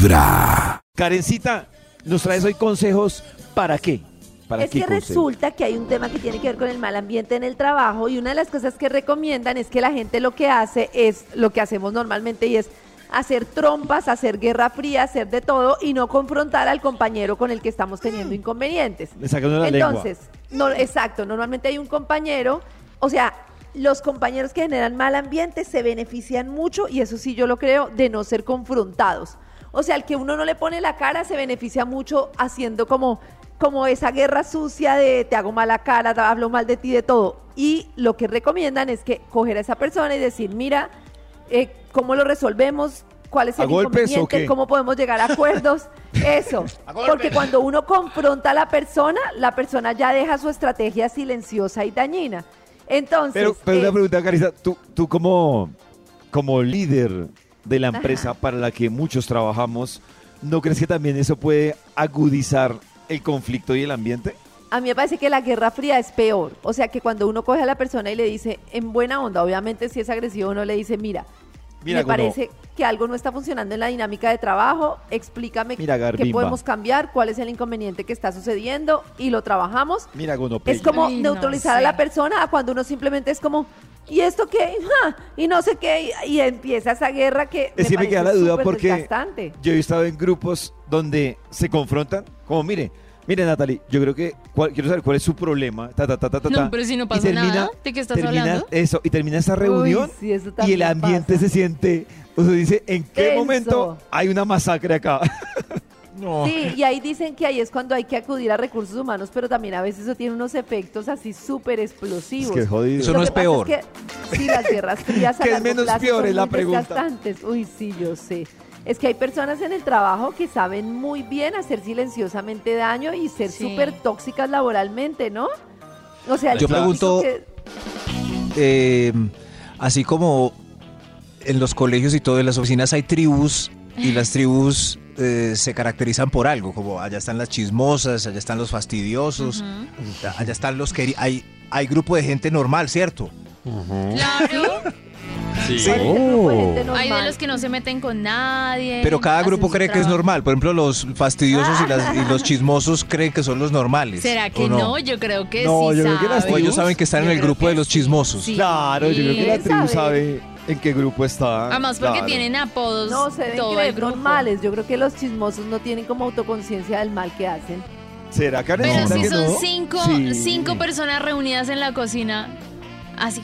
Vibra. Karencita, nos traes hoy consejos para qué? ¿Para Es qué que consejos? resulta que hay un tema que tiene que ver con el mal ambiente en el trabajo y una de las cosas que recomiendan es que la gente lo que hace es lo que hacemos normalmente y es hacer trompas, hacer guerra fría, hacer de todo y no confrontar al compañero con el que estamos teniendo inconvenientes. Le lengua. Entonces, no, exacto, normalmente hay un compañero, o sea, los compañeros que generan mal ambiente se benefician mucho y eso sí yo lo creo de no ser confrontados. O sea, el que uno no le pone la cara se beneficia mucho haciendo como como esa guerra sucia de te hago mala cara, te hablo mal de ti, de todo. Y lo que recomiendan es que coger a esa persona y decir, mira, eh, ¿cómo lo resolvemos? ¿Cuál es ¿A el golpes inconveniente? ¿Cómo podemos llegar a acuerdos? Eso. Porque cuando uno confronta a la persona, la persona ya deja su estrategia silenciosa y dañina. Entonces, Pero, pero eh, una pregunta, Carissa, tú, tú como, como líder de la empresa para la que muchos trabajamos, ¿no crees que también eso puede agudizar el conflicto y el ambiente? A mí me parece que la guerra fría es peor. O sea, que cuando uno coge a la persona y le dice, en buena onda, obviamente si es agresivo, uno le dice, mira, Mira, me parece que algo no está funcionando en la dinámica de trabajo, explícame Mira, qué podemos cambiar, cuál es el inconveniente que está sucediendo y lo trabajamos. Mira. Es como Ay, no neutralizar a la persona a cuando uno simplemente es como, ¿y esto qué? Ja, Y no sé qué, y, y empieza esa guerra que Es que me queda la duda porque desgastante. yo he estado en grupos donde se confrontan, como mire, mire Natalie, yo creo que cuál- quiero saber cuál es su problema, ta, ta, ta, ta, ta, No, ta, pero si no y pasa nada, ¿de qué estás termina hablando? Eso, y termina esa reunión Uy, sí, eso y el ambiente pasa. se siente, o sea, dice, ¿en qué Tenso. momento hay una masacre acá? Sí, y ahí dicen que ahí es cuando hay que acudir a recursos humanos, pero también a veces eso tiene unos efectos así súper explosivos. Es que es jodido. Eso Lo no que es pasa peor. que, sí, las guerras frías a ¿Qué es menos plazo peor? son Es la pregunta. Uy, sí, yo sé. Es que hay personas en el trabajo que saben muy bien hacer silenciosamente daño y ser Sí. súper tóxicas laboralmente, ¿no? O sea, Yo pregunto- que- Eh, así como en los colegios y todo, en las oficinas hay tribus y las tribus eh, se caracterizan por algo, como allá están las chismosas, allá están los fastidiosos, allá están los que hay hay grupo de gente normal, ¿cierto? Claro. ¿cuál es el grupo de gente Hay de normal? los que no se meten con nadie. Pero cada grupo cree que es normal. Por ejemplo, los fastidiosos y, las- y los chismosos creen que son los normales. ¿Será que ¿o no? Yo creo que No, sí yo creo que las. O ellos saben que están Yo en el grupo de los sí. chismosos. Sí. Claro, yo creo que la ¿Quién tribu sabe? En qué grupo está. Además porque Claro. tienen apodos No, se deben creer normales. Yo creo que los chismosos no tienen como autoconciencia del mal que hacen. ¿Será, Pero Karencita, si que son no? cinco, Sí. cinco personas reunidas en la cocina, así,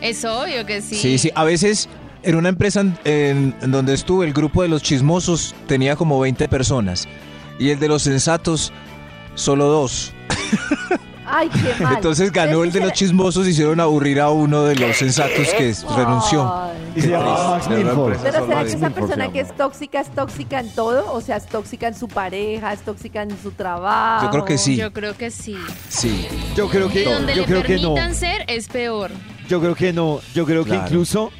es obvio que sí. Sí, sí. A veces en una empresa en, en- en donde estuve, el grupo de los chismosos tenía como 20 personas. Y el de los sensatos, solo dos. Ay, qué mal. Entonces ganó el de los chismosos, hicieron aburrir a uno de los sensatos que renunció. Ay. Y se. Max Milford. Pero ¿será que esa persona que es tóxica es tóxica en todo? O sea, es tóxica en su pareja, es tóxica en su trabajo. Yo creo que sí. Yo creo que sí. Sí. Yo creo que, Y donde yo le creo que no. permitan ser es peor. Yo creo que no. Yo creo que Claro. incluso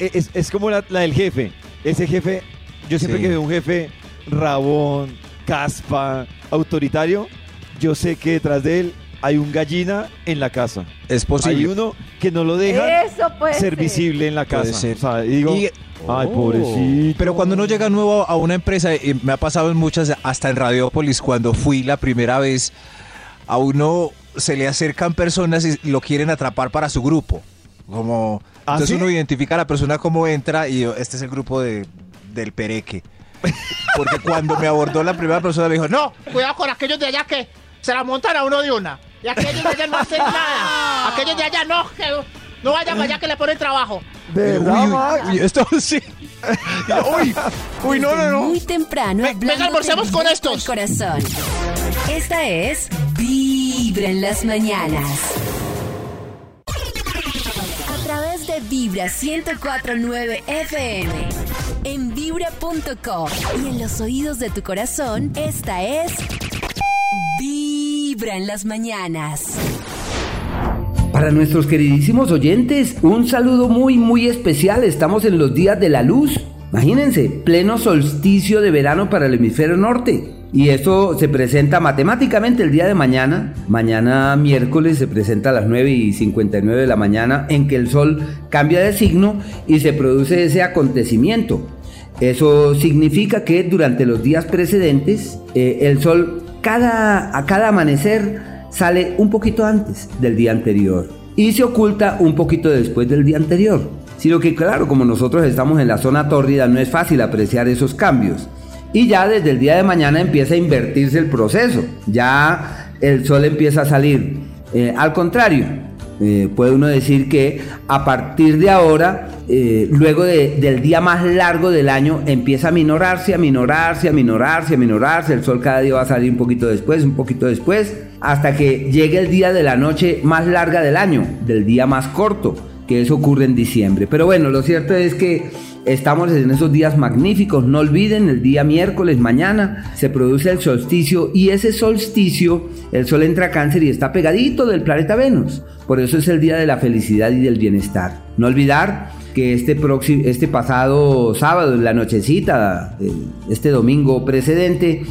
eh, es, es como la, la del jefe. Ese jefe, yo siempre Sí. que veo un jefe rabón, caspa, autoritario, yo sé que detrás de él hay un gallina en la casa. Es Hay posible. uno que no lo deja Eso puede ser ser. visible en la Puede casa. ser. O sea, y digo, Y- ay, Oh. pobrecito. Pero cuando uno llega nuevo a una empresa, y me ha pasado en muchas, hasta en Radiópolis, cuando fui la primera vez, a uno se le acercan personas y lo quieren atrapar para su grupo. Como, ¿Ah, entonces sí? uno identifica a la persona como entra y yo, este es el grupo de, del pereque. Porque cuando me abordó la primera persona me dijo, no, Cuidado con aquellos de allá que se la montan a uno de una. Y aquellos de allá no hacen nada. Aquellos de allá no, que no vayan para allá que le ponen trabajo. ¿De uy, verdad, uy, Max? uy, esto sí. uy, uy, no, no, no. Muy temprano. Ve- venga, almorcemos con estos. Corazón. Esta es Vibra en las mañanas. A través de Vibra 1049 FM. En vibra.com. Y en los oídos de tu corazón, esta es. Vibra en las mañanas. Para nuestros queridísimos oyentes, un saludo muy muy especial. Estamos en los días de la luz. Imagínense, pleno solsticio de verano para el hemisferio norte. Y esto se presenta matemáticamente el día de mañana. Mañana miércoles se presenta a las 9 y 59 de la mañana en que el sol cambia de signo y se produce ese acontecimiento. Eso significa que durante los días precedentes eh, el sol cada, a cada amanecer sale un poquito antes del día anterior y se oculta un poquito después del día anterior. Sino que claro, como nosotros estamos en la zona tórrida, no es fácil apreciar esos cambios. Y ya desde el día de mañana empieza a invertirse el proceso. Ya el sol empieza a salir. Eh, al contrario, eh, puede uno decir que a partir de ahora, eh, luego de- del día más largo del año, empieza a minorarse, a minorarse, a minorarse, a minorarse. El sol cada día va a salir un poquito después, un poquito después, hasta que llegue el día de la noche más larga del año, del día más corto, que eso ocurre en diciembre. Pero bueno, lo cierto es que Estamos en esos días magníficos, no olviden, el día miércoles, mañana, se produce el solsticio y ese solsticio, el sol entra a cáncer y está pegadito del planeta Venus. Por eso es el día de la felicidad y del bienestar. No olvidar que este, próximo, este pasado sábado, en la nochecita, este domingo precedente,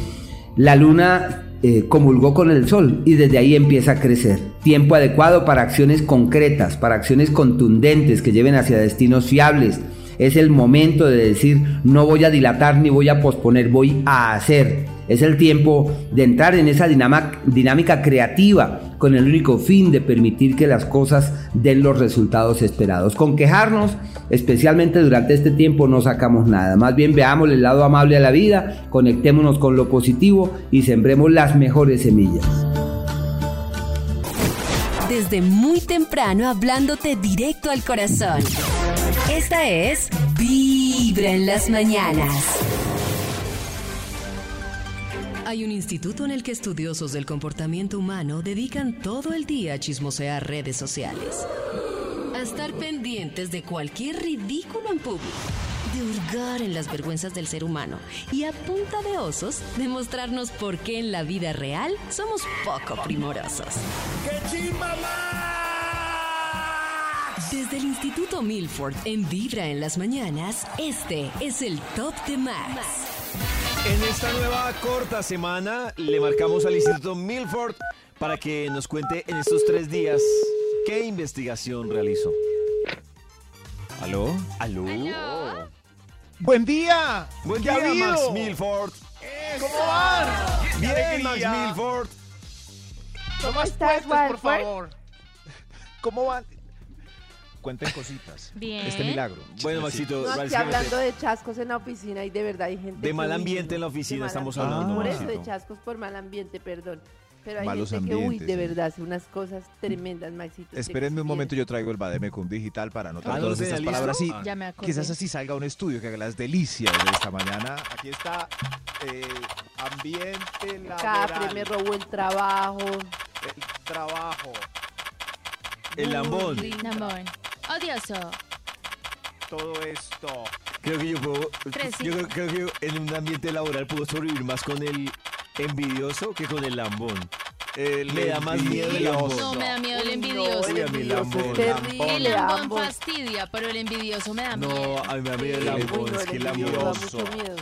la luna eh, comulgó con el sol y desde ahí empieza a crecer. Tiempo adecuado para acciones concretas, para acciones contundentes que lleven hacia destinos fiables. Es el momento de decir, no voy a dilatar ni voy a posponer, voy a hacer. Es el tiempo de entrar en esa dinámica creativa con el único fin de permitir que las cosas den los resultados esperados. Con quejarnos, especialmente durante este tiempo, no sacamos nada. Más bien veamos el lado amable a la vida, conectémonos con lo positivo y sembremos las mejores semillas. Desde muy temprano hablándote directo al corazón. Esta es Vibra en las mañanas. Hay un instituto en el que estudiosos del comportamiento humano dedican todo el día a chismosear redes sociales. A estar pendientes de cualquier ridículo en público. De hurgar en las vergüenzas del ser humano. Y a punta de osos, demostrarnos por qué en la vida real somos poco primorosos. Desde el Instituto Milford en Vibra en las mañanas, este es el Top de Max. En esta nueva corta semana le marcamos al Instituto Milford para que nos cuente en estos tres días qué investigación realizó. ¿Aló? ¿Aló? Buen día. Buen ¿Qué ha día, habido? Max Milford. ¿Cómo van? Bien, Max. Milford. No más estás, puestos, por favor. ¿Cómo van? Cuenten cositas. Bien. Este milagro. Bueno, Maxito, No, básicamente, hablando de chascos en la oficina y de verdad hay gente de mal ambiente en la de oficina estamos hablando, Por eso, de chascos por mal ambiente, perdón. Pero hay Malos gente que, uy, ambientes, de verdad hace unas cosas tremendas, Maxito. Espérenme un momento, yo traigo el Bademecum digital para anotar Ah, ¿no todas estas palabras. Sí, listo? Ya me quizás así salga un estudio que haga las delicias de esta mañana. Aquí está eh, ambiente Capre laboral, me robó el trabajo. el trabajo, El lambón. Lambón. Odioso. todo esto. Creo que yo puedo. Tres, Yo creo, creo que en un ambiente laboral puedo sobrevivir más con el envidioso que con el lambón. El Me da más miedo el lambón. envidioso. No, me da miedo el Uy, no, envidioso. el Uy, a mí lambón, lambón. El lambón fastidia, pero el envidioso me da No, miedo. a mí me da miedo el lambón. uy, no, Es que el el lambón. miedo.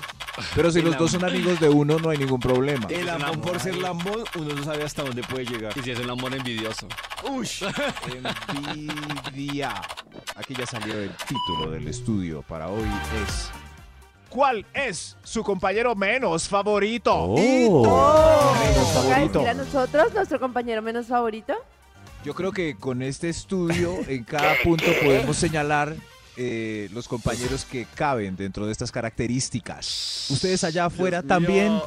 Pero si El los dos son lambón. amigos de uno, no hay ningún problema. El lambón, por ser lambón, uno no sabe hasta dónde puede llegar. Y si es un amor envidioso. Ush. Envidia. Aquí ya salió el título del estudio para hoy es ¿Cuál es su compañero menos favorito? Oh, Menos ¿nos toca favorito. decir a nosotros, nuestro compañero menos favorito? Yo creo que con este estudio en cada punto podemos señalar eh, los compañeros que caben dentro de estas características. Ustedes allá afuera también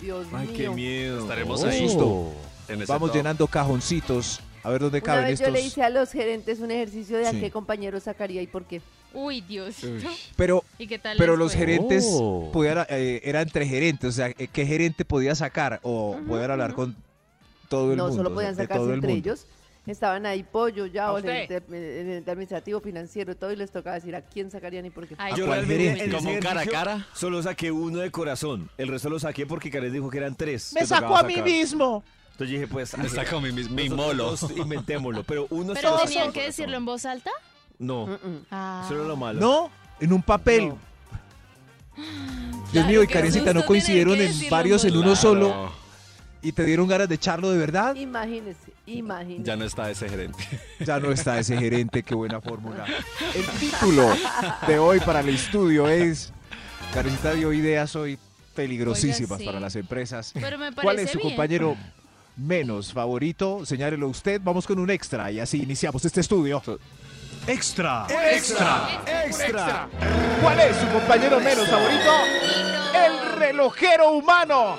Dios Ay, qué mío. miedo. Estaremos Oh. ahí. Susto. en ese vamos top. llenando cajoncitos a ver dónde Una caben vez yo estos. le hice a los gerentes un ejercicio de a Sí. qué compañero sacaría y por qué. Uy, Dios. Pero ¿Y qué tal Pero los gerentes Oh. pudiera, eh, era entre gerentes, o sea, eh, ¿qué gerente podía sacar? O poder hablar con todo el no mundo. solo de- podían sacarse todo el entre mundo. ellos. Estaban ahí pollo, ya, ¿A o el el ente administrativo, financiero, todo, y les tocaba decir a quién sacarían y por qué. Ay, ¿A Yo realmente Como cara a cara. Solo saqué uno de corazón. El resto lo saqué porque Karen dijo que eran tres. Me sacó a mí sacar. mismo. Entonces dije, pues. Me sacó mi, mi, mi nosotros molo. Inventémoslo. Pero uno ¿Pero solo tenían que decirlo en voz alta? No, Mm, mm. Ah. eso era lo malo. No, en un papel. No. Dios Claro, mío, y Karencita, ¿no coincidieron que en decirlo varios en uno solo y te dieron ganas de echarlo de verdad? Imagínese, imagínese. Ya no está ese gerente. Ya no está ese gerente, qué buena fórmula. El título de hoy para el estudio es Karencita dio ideas hoy peligrosísimas Oiga, sí. para las empresas. Pero me ¿Cuál es parece su bien. compañero menos favorito? Señálelo usted. Vamos con un extra y así iniciamos este estudio. Extra. Extra. Extra. ¿Cuál es su compañero menos favorito? El relojero humano.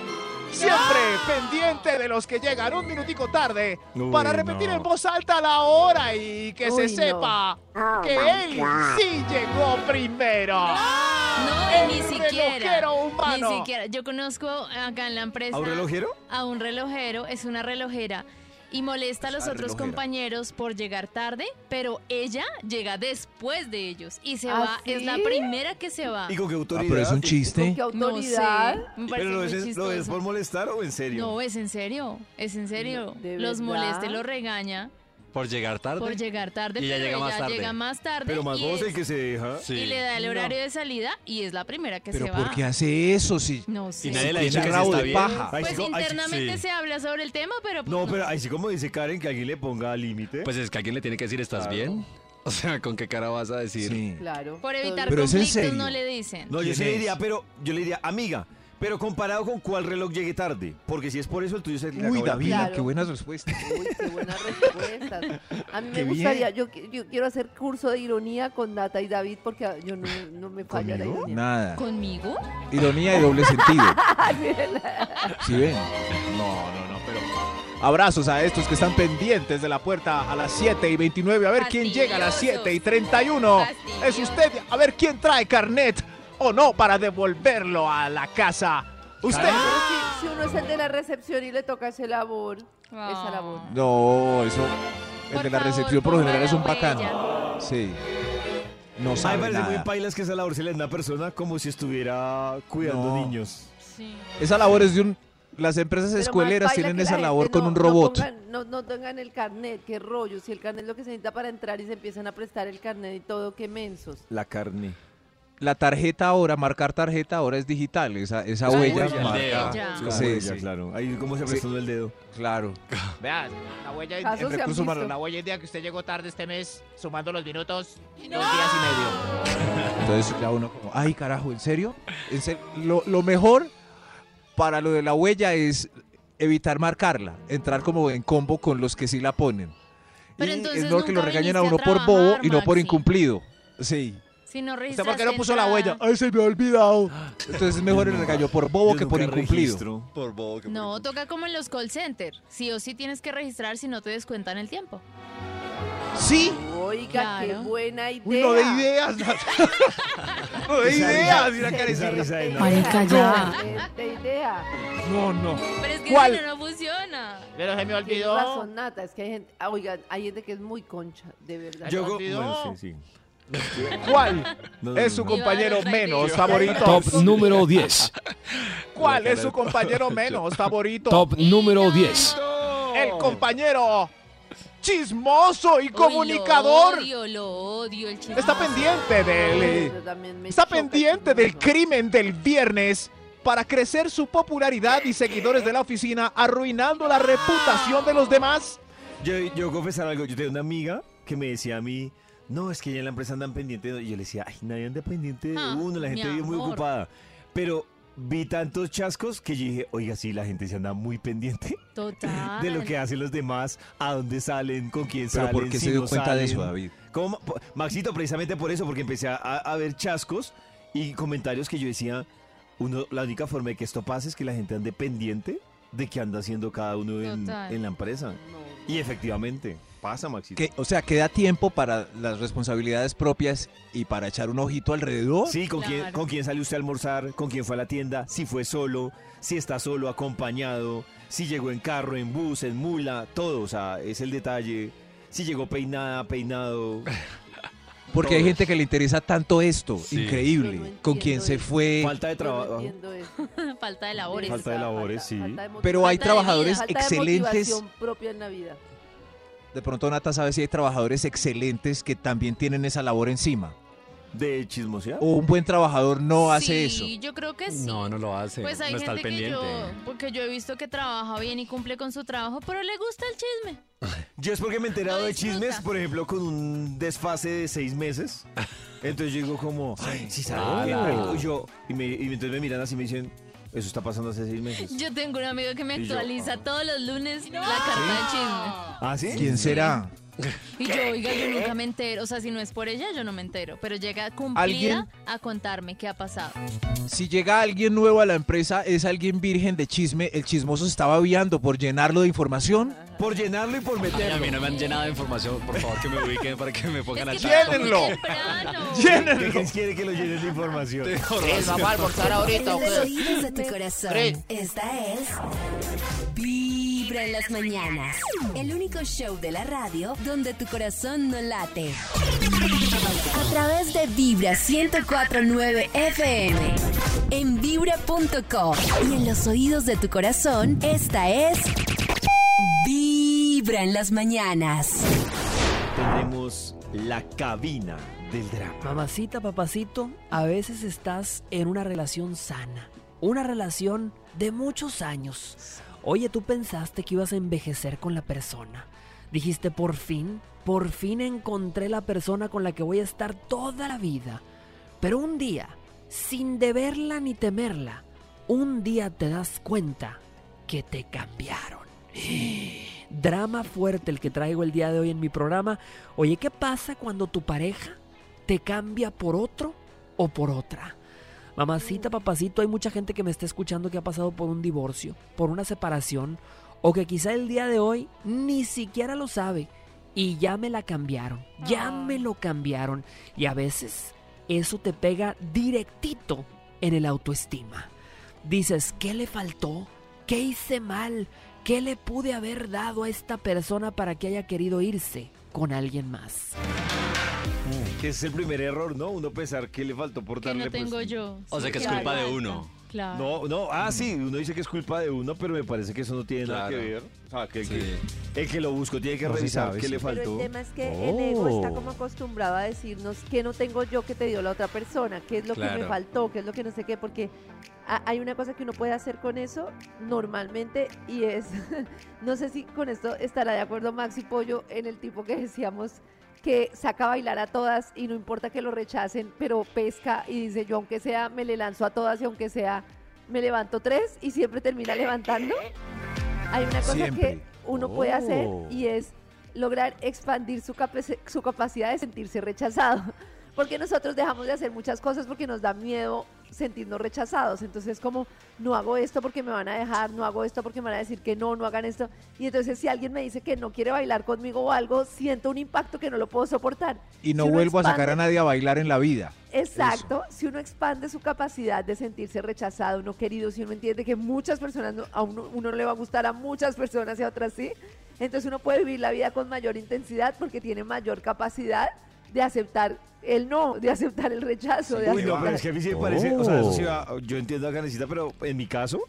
Siempre pendiente de los que llegan un minutico tarde Uy, para repetir no. en voz alta la hora y que Uy, se no. sepa que él sí llegó primero. No, y ni El siquiera. relojero humano. Ni siquiera. Yo conozco acá en la empresa. ¿A un relojero? A un relojero, es una relojera. Y molesta a los Ah, otros relojera. compañeros por llegar tarde, pero ella llega después de ellos y se ¿Ah, va, es la primera que se va. ¿Y con qué Ah, autoridad? pero es un ¿Con chiste. qué No sé, autoridad? ¿Pero lo es, lo es por molestar o en serio? No, es en serio, es en serio. ¿De los molesta y los regaña Por llegar tarde. por llegar tarde, Y pero llega más tarde. llega más tarde Pero más y, vos es- el que se deja. Sí. y le da el horario de salida y es la primera que Pero se ¿por va. qué hace eso si No sé. Y nadie le ha tiene dicho que sí rabo está de bien. paja? Ay, Pues sí, co- ay, sí, internamente sí. se habla sobre el tema, pero No, pero ahí sí como dice Karen que alguien le ponga límite. Pues es que alguien le tiene que decir, ¿estás Claro. bien? O sea, ¿con qué cara vas a decir? Sí. Claro. por evitar Pero es en conflictos serio. no le dicen. no, yo ¿quién sí le es? diría, pero yo le diría, amiga, pero comparado con cuál reloj llegue tarde. Porque si es por eso, el tuyo se le Uy, la David. Claro. qué buenas respuestas. Uy, qué buenas respuestas. A mí me gustaría, yo, qui- yo quiero hacer curso de ironía con Nata y David porque yo no, no me falla la ¿Conmigo? ironía. Nada. ¿Conmigo? Ironía y doble sentido. ¿Sí ven? No, no, no, pero... Abrazos a estos que están pendientes de la puerta a las 7 y 29. A ver quién llega a las 7 y 31. Fastidiosos. Es usted. A ver quién trae carnet o no para devolverlo a la casa. Usted. Si, si uno es el de la recepción y le toca esa labor, esa labor. No, eso... El Por de la favor, recepción por lo general es un bacán. huella. Sí. No A mí me sabe parece muy nada. pailas que esa labor se le da a una persona como si estuviera cuidando No. niños. Sí. Esa labor es de un... Las empresas Pero escueleras tienen la esa labor con un robot. No, pongan- no, no tengan el carnet, qué rollo. Si el carnet es lo que se necesita para entrar y se empiezan a prestar el carnet y todo, qué mensos. La carne. La tarjeta ahora, marcar tarjeta ahora es digital. Esa, esa huella huella, el marca. dedo. Sí, huella, sí. claro. Ahí como se prestó el dedo. Claro. Vean, la huella en, en recursos humanos. La huella el día que usted llegó tarde este mes, sumando los minutos, dos días y medio. Entonces ya uno como, ay carajo, ¿en serio? ¿En serio? Lo, lo mejor para lo de la huella es evitar marcarla, entrar como en combo con los que sí la ponen. Pero y entonces es mejor que lo regañen a uno a por bobo y no por Maxi. incumplido. Sí. Si no ¿Usted registraste por qué no puso la huella? Ay, se me ha olvidado. Entonces es mejor el regaño por bobo Yo que por incumplido. registro. Por bobo que por No, toca como en los call centers. Sí o sí tienes que registrar si no te descuentan el tiempo. Sí. Oiga, qué Claro. buena idea. Uy, no de ideas. no de ideas. Mira esa Karencita. risa de no. Marica, ya. Excelente idea. No, no. Pero es que ¿Cuál? si no, no funciona. Pero se me Tienes olvidó. razón, Nata. Es que hay gente, oiga, hay gente que es muy concha, de verdad. Yo bueno, sí, sí. ¿Cuál No, es su compañero menos favorito? Top número 10. ¿Cuál es su compañero menos favorito? Top número 10. El compañero chismoso y Uy, comunicador. Lo odio, lo odio, el chismoso. Está pendiente del eh, está pendiente del crimen del viernes para crecer su popularidad y seguidores de la oficina, arruinando la reputación de los demás. Yo, yo confesar algo, yo tenía una amiga que me decía a mí, no, es que ya en la empresa andan pendientes, y yo le decía, ay, nadie anda pendiente de Ah, uno, la gente vive muy ocupada. Pero vi tantos chascos que yo dije, oiga, sí, la gente se anda muy pendiente Total. de lo que hacen los demás, a dónde salen, con quién Pero salen, ¿por qué si se dio no cuenta de salen. eso, David? Maxito, precisamente por eso, porque empecé a, a ver chascos y comentarios que yo decía, uno, la única forma de que esto pase es que la gente ande pendiente de qué anda haciendo cada uno en, la empresa. No. Y efectivamente, pasa, Maxito. Que, o sea, queda tiempo para las responsabilidades propias y para echar un ojito alrededor. Sí, ¿con, quién. ¿con quién salió usted a almorzar? ¿Con quién fue a la tienda? Si fue solo, si está solo, acompañado, si llegó en carro, en bus, en mula, todo. O sea, es el detalle. Si llegó peinada, peinado. Porque hay gente que le interesa tanto esto. Sí. Increíble. No ¿Con quién entiendo se fue? Falta de no trabajo. Falta de labores. Falta de labores, sí. falta de Pero hay Falta de trabajadores falta de excelentes. motivación propia en la vida. De pronto Nata sabe si hay trabajadores excelentes que también tienen esa labor encima. ¿De chismosear? O un buen trabajador no hace eso. Sí, yo creo que sí. No, no lo hace. Pues hay no está al que pendiente. yo, porque yo he visto que trabaja bien y cumple con su trabajo, pero le gusta el chisme. Yo es porque me he enterado de chismes, por ejemplo, con un desfase de seis meses. Entonces yo digo como, ay, sí Ah, sabe. claro. Y yo, y, me, y entonces me miran así y me dicen, eso está pasando hace seis meses. Yo tengo un amigo que me Y yo, actualiza ah. todos los lunes la carta de chisme. ¿Ah, sí? ¿Quién será? Y yo, oiga, yo nunca me entero. O sea, si no es por ella, yo no me entero. Pero llega cumplida ¿Alguien? a contarme qué ha pasado. Si llega alguien nuevo a la empresa, es alguien virgen de chisme, el chismoso se estaba aviando por llenarlo de información. Por llenarlo y por Ay, a meterlo. mí no me han llenado de información, por favor, que me ubiquen para que me pongan Es que. ¡Llénenlo! temprano. ¿Quién quiere que lo llenen de información? vamos a almorzar ahorita, En ¿o los qué? oídos de tu corazón. Esta es Vibra en las mañanas. El único show de la radio donde tu corazón no late. A través de Vibra 1049 FM. En vibra.com. Y en los oídos de tu corazón, esta es Vibra en las mañanas. Tenemos la cabina del drama. Mamacita, papacito, a veces estás en una relación sana, una relación de muchos años. Oye, tú pensaste que ibas a envejecer con la persona. Dijiste, por fin, por fin encontré la persona con la que voy a estar toda la vida. Pero un día, sin deberla ni temerla, un día te das cuenta que te cambiaron. Drama fuerte el que traigo el día de hoy en mi programa. Oye, ¿qué pasa cuando tu pareja te cambia por otro o por otra? Mamacita, papacito, hay mucha gente que me está escuchando que ha pasado por un divorcio, por una separación, o que quizá el día de hoy ni siquiera lo sabe y ya me la cambiaron, ya me lo cambiaron. Y a veces eso te pega directito en el autoestima. Dices, ¿qué le faltó? ¿Qué hice mal? ¿Qué le pude haber dado a esta persona para que haya querido irse con alguien más? Que ese es el primer error, ¿no? Uno pensar que le faltó por Que darle no tengo pues, yo. O sea que es culpa de uno. Claro. No, no, ah, sí, uno dice que es culpa de uno, pero me parece que eso no tiene nada que ver. O sea, que el, Sí. que el que lo buscó tiene que No revisar qué sí. le Pero faltó. el tema es que el ego está Oh. como acostumbrado a decirnos que no tengo yo que te dio la otra persona, qué es lo que me faltó, qué es lo que no sé qué, porque ha- hay una cosa que uno puede hacer con eso normalmente y es, no sé si con esto estará de acuerdo Maxi Pollo en el tipo que decíamos que saca a bailar a todas y no importa que lo rechacen, pero pesca y dice yo aunque sea me le lanzo a todas y aunque sea me levanto tres y siempre termina levantando. Hay una cosa Siempre. que uno puede hacer Oh. y es lograr expandir su, su capacidad de sentirse rechazado. Porque nosotros dejamos de hacer muchas cosas porque nos da miedo sentirnos rechazados. Entonces, como no hago esto porque me van a dejar, no hago esto porque me van a decir que no, no hagan esto. Y entonces, si alguien me dice que no quiere bailar conmigo o algo, siento un impacto que no lo puedo soportar. Y no Si vuelvo a sacar a nadie a bailar en la vida. Exacto, si uno expande su capacidad de sentirse rechazado, no querido, si uno entiende que muchas personas, no- a uno, uno no le va a gustar a muchas personas y a otras sí, entonces uno puede vivir la vida con mayor intensidad porque tiene mayor capacidad de aceptar el no, de aceptar el rechazo. de Uy, no, aceptar- pero es que a mí sí me parece, o sea, eso sí va, yo entiendo a Canecita, pero en mi caso,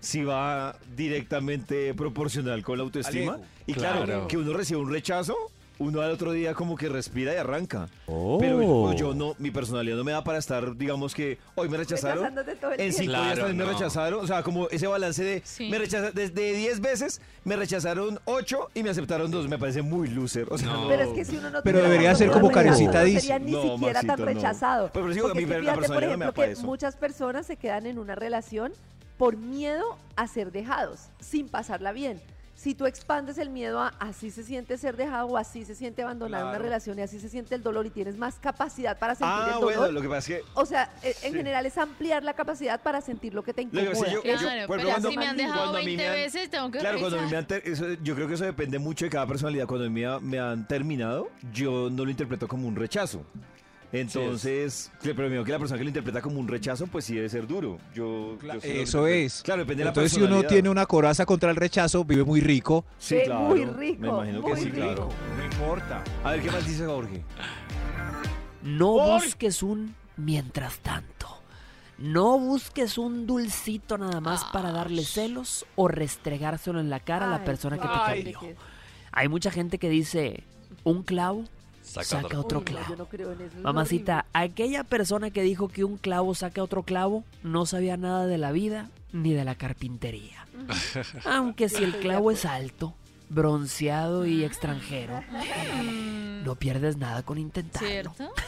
sí va directamente proporcional con la autoestima. Alejo. Y claro, Claro. que uno recibe un rechazo, uno al otro día como que respira y arranca. Oh. Pero yo, yo no, mi personalidad no me da para estar, digamos que hoy me rechazaron. Rechazándote todo el En cinco tiempo. días Claro, también me rechazaron. O sea, como ese balance de Sí. me rechaza, desde 10 veces me rechazaron 8 y me aceptaron 2. Me parece muy loser. O sea, No. no. Pero es que si uno no Pero debería ser como oportunidad, Karencita no dice. sería ni No, siquiera tan rechazado. Pero digo, Porque a mí es que la fíjate, por personalidad no me da ejemplo, pa' que eso. muchas personas se quedan en una relación por miedo a ser dejados, sin pasarla bien. Si tú expandes el miedo a así se siente ser dejado o así se siente abandonar una Claro. relación y así se siente el dolor y tienes más capacidad para sentir Ah, el dolor. bueno, lo que pasa es que O sea, eh, en Sí. general es ampliar la capacidad para sentir lo que te Lo que incomoda. que yo- Claro, yo- pero si me han cuando- dejado cuando a mí 20 me han- veces, tengo que Claro, cuando a mí me han ter- eso- yo creo que eso depende mucho de cada personalidad. Cuando me, ha- me han terminado, yo no lo interpreto como un rechazo. Entonces, que- pero me que la persona que lo interpreta como un rechazo, pues sí debe ser duro. Yo, sí Eso es. Claro, depende de la Entonces, si uno tiene una coraza contra el rechazo, vive muy rico. Sí, claro. muy rico, Me imagino que muy sí, rico. claro. No importa. A ver, ¿qué más dice Jorge? No busques un mientras tanto. No busques un dulcito nada más para darle celos o restregárselo en la cara a la persona que te cambió. Hay mucha gente que dice, un clavo Saca saca otro. no, clavo. yo no creo en eso, es Mamacita, aquella persona que dijo que un clavo saca otro clavo no sabía nada de la vida ni de la carpintería. Aunque si el clavo es alto, bronceado y extranjero, no pierdes nada con intentarlo. ¿Cierto?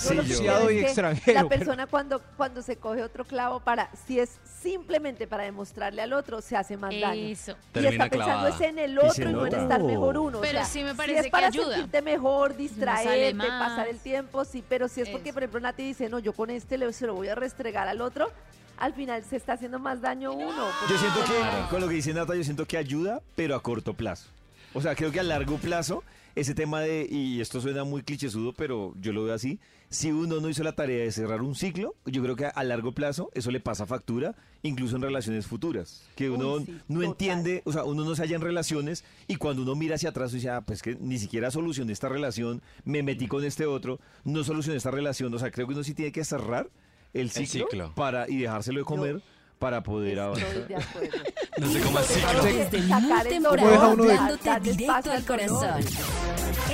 Que Sí, yo- es y que extranjero, La pero- persona cuando, cuando se coge otro clavo para, si es simplemente para demostrarle al otro, se hace más daño. Eso. Y Termina está pensando clavada. es en el otro y, no en estar mejor uno. o Pero sea, sí me si parece es que para ayuda. sentirte mejor, distraerte, más. pasar el tiempo, sí, pero si es porque, por ejemplo, Nati dice, no, yo con este le, se lo voy a restregar al otro, al final se está haciendo más daño uno. Yo siento que, con lo que dice Nata, yo siento que ayuda, pero a corto plazo. O sea, creo que a largo plazo, ese tema de, y esto suena muy clichésudo, pero yo lo veo así, si uno no hizo la tarea de cerrar un ciclo, yo creo que a largo plazo eso le pasa factura, incluso en relaciones futuras. Que uno Uy, sí, no total. entiende, o sea, uno no se halla en relaciones y cuando uno mira hacia atrás y dice, ah, pues que ni siquiera solucioné esta relación, me metí con este otro, no solucioné esta relación. O sea, creo que uno sí tiene que cerrar el ciclo, ciclo. para y dejárselo de comer para poder avanzar. Estoy de acuerdo. No sé cómo así. Desde sacar muy el temprano, dándote directo al corazón.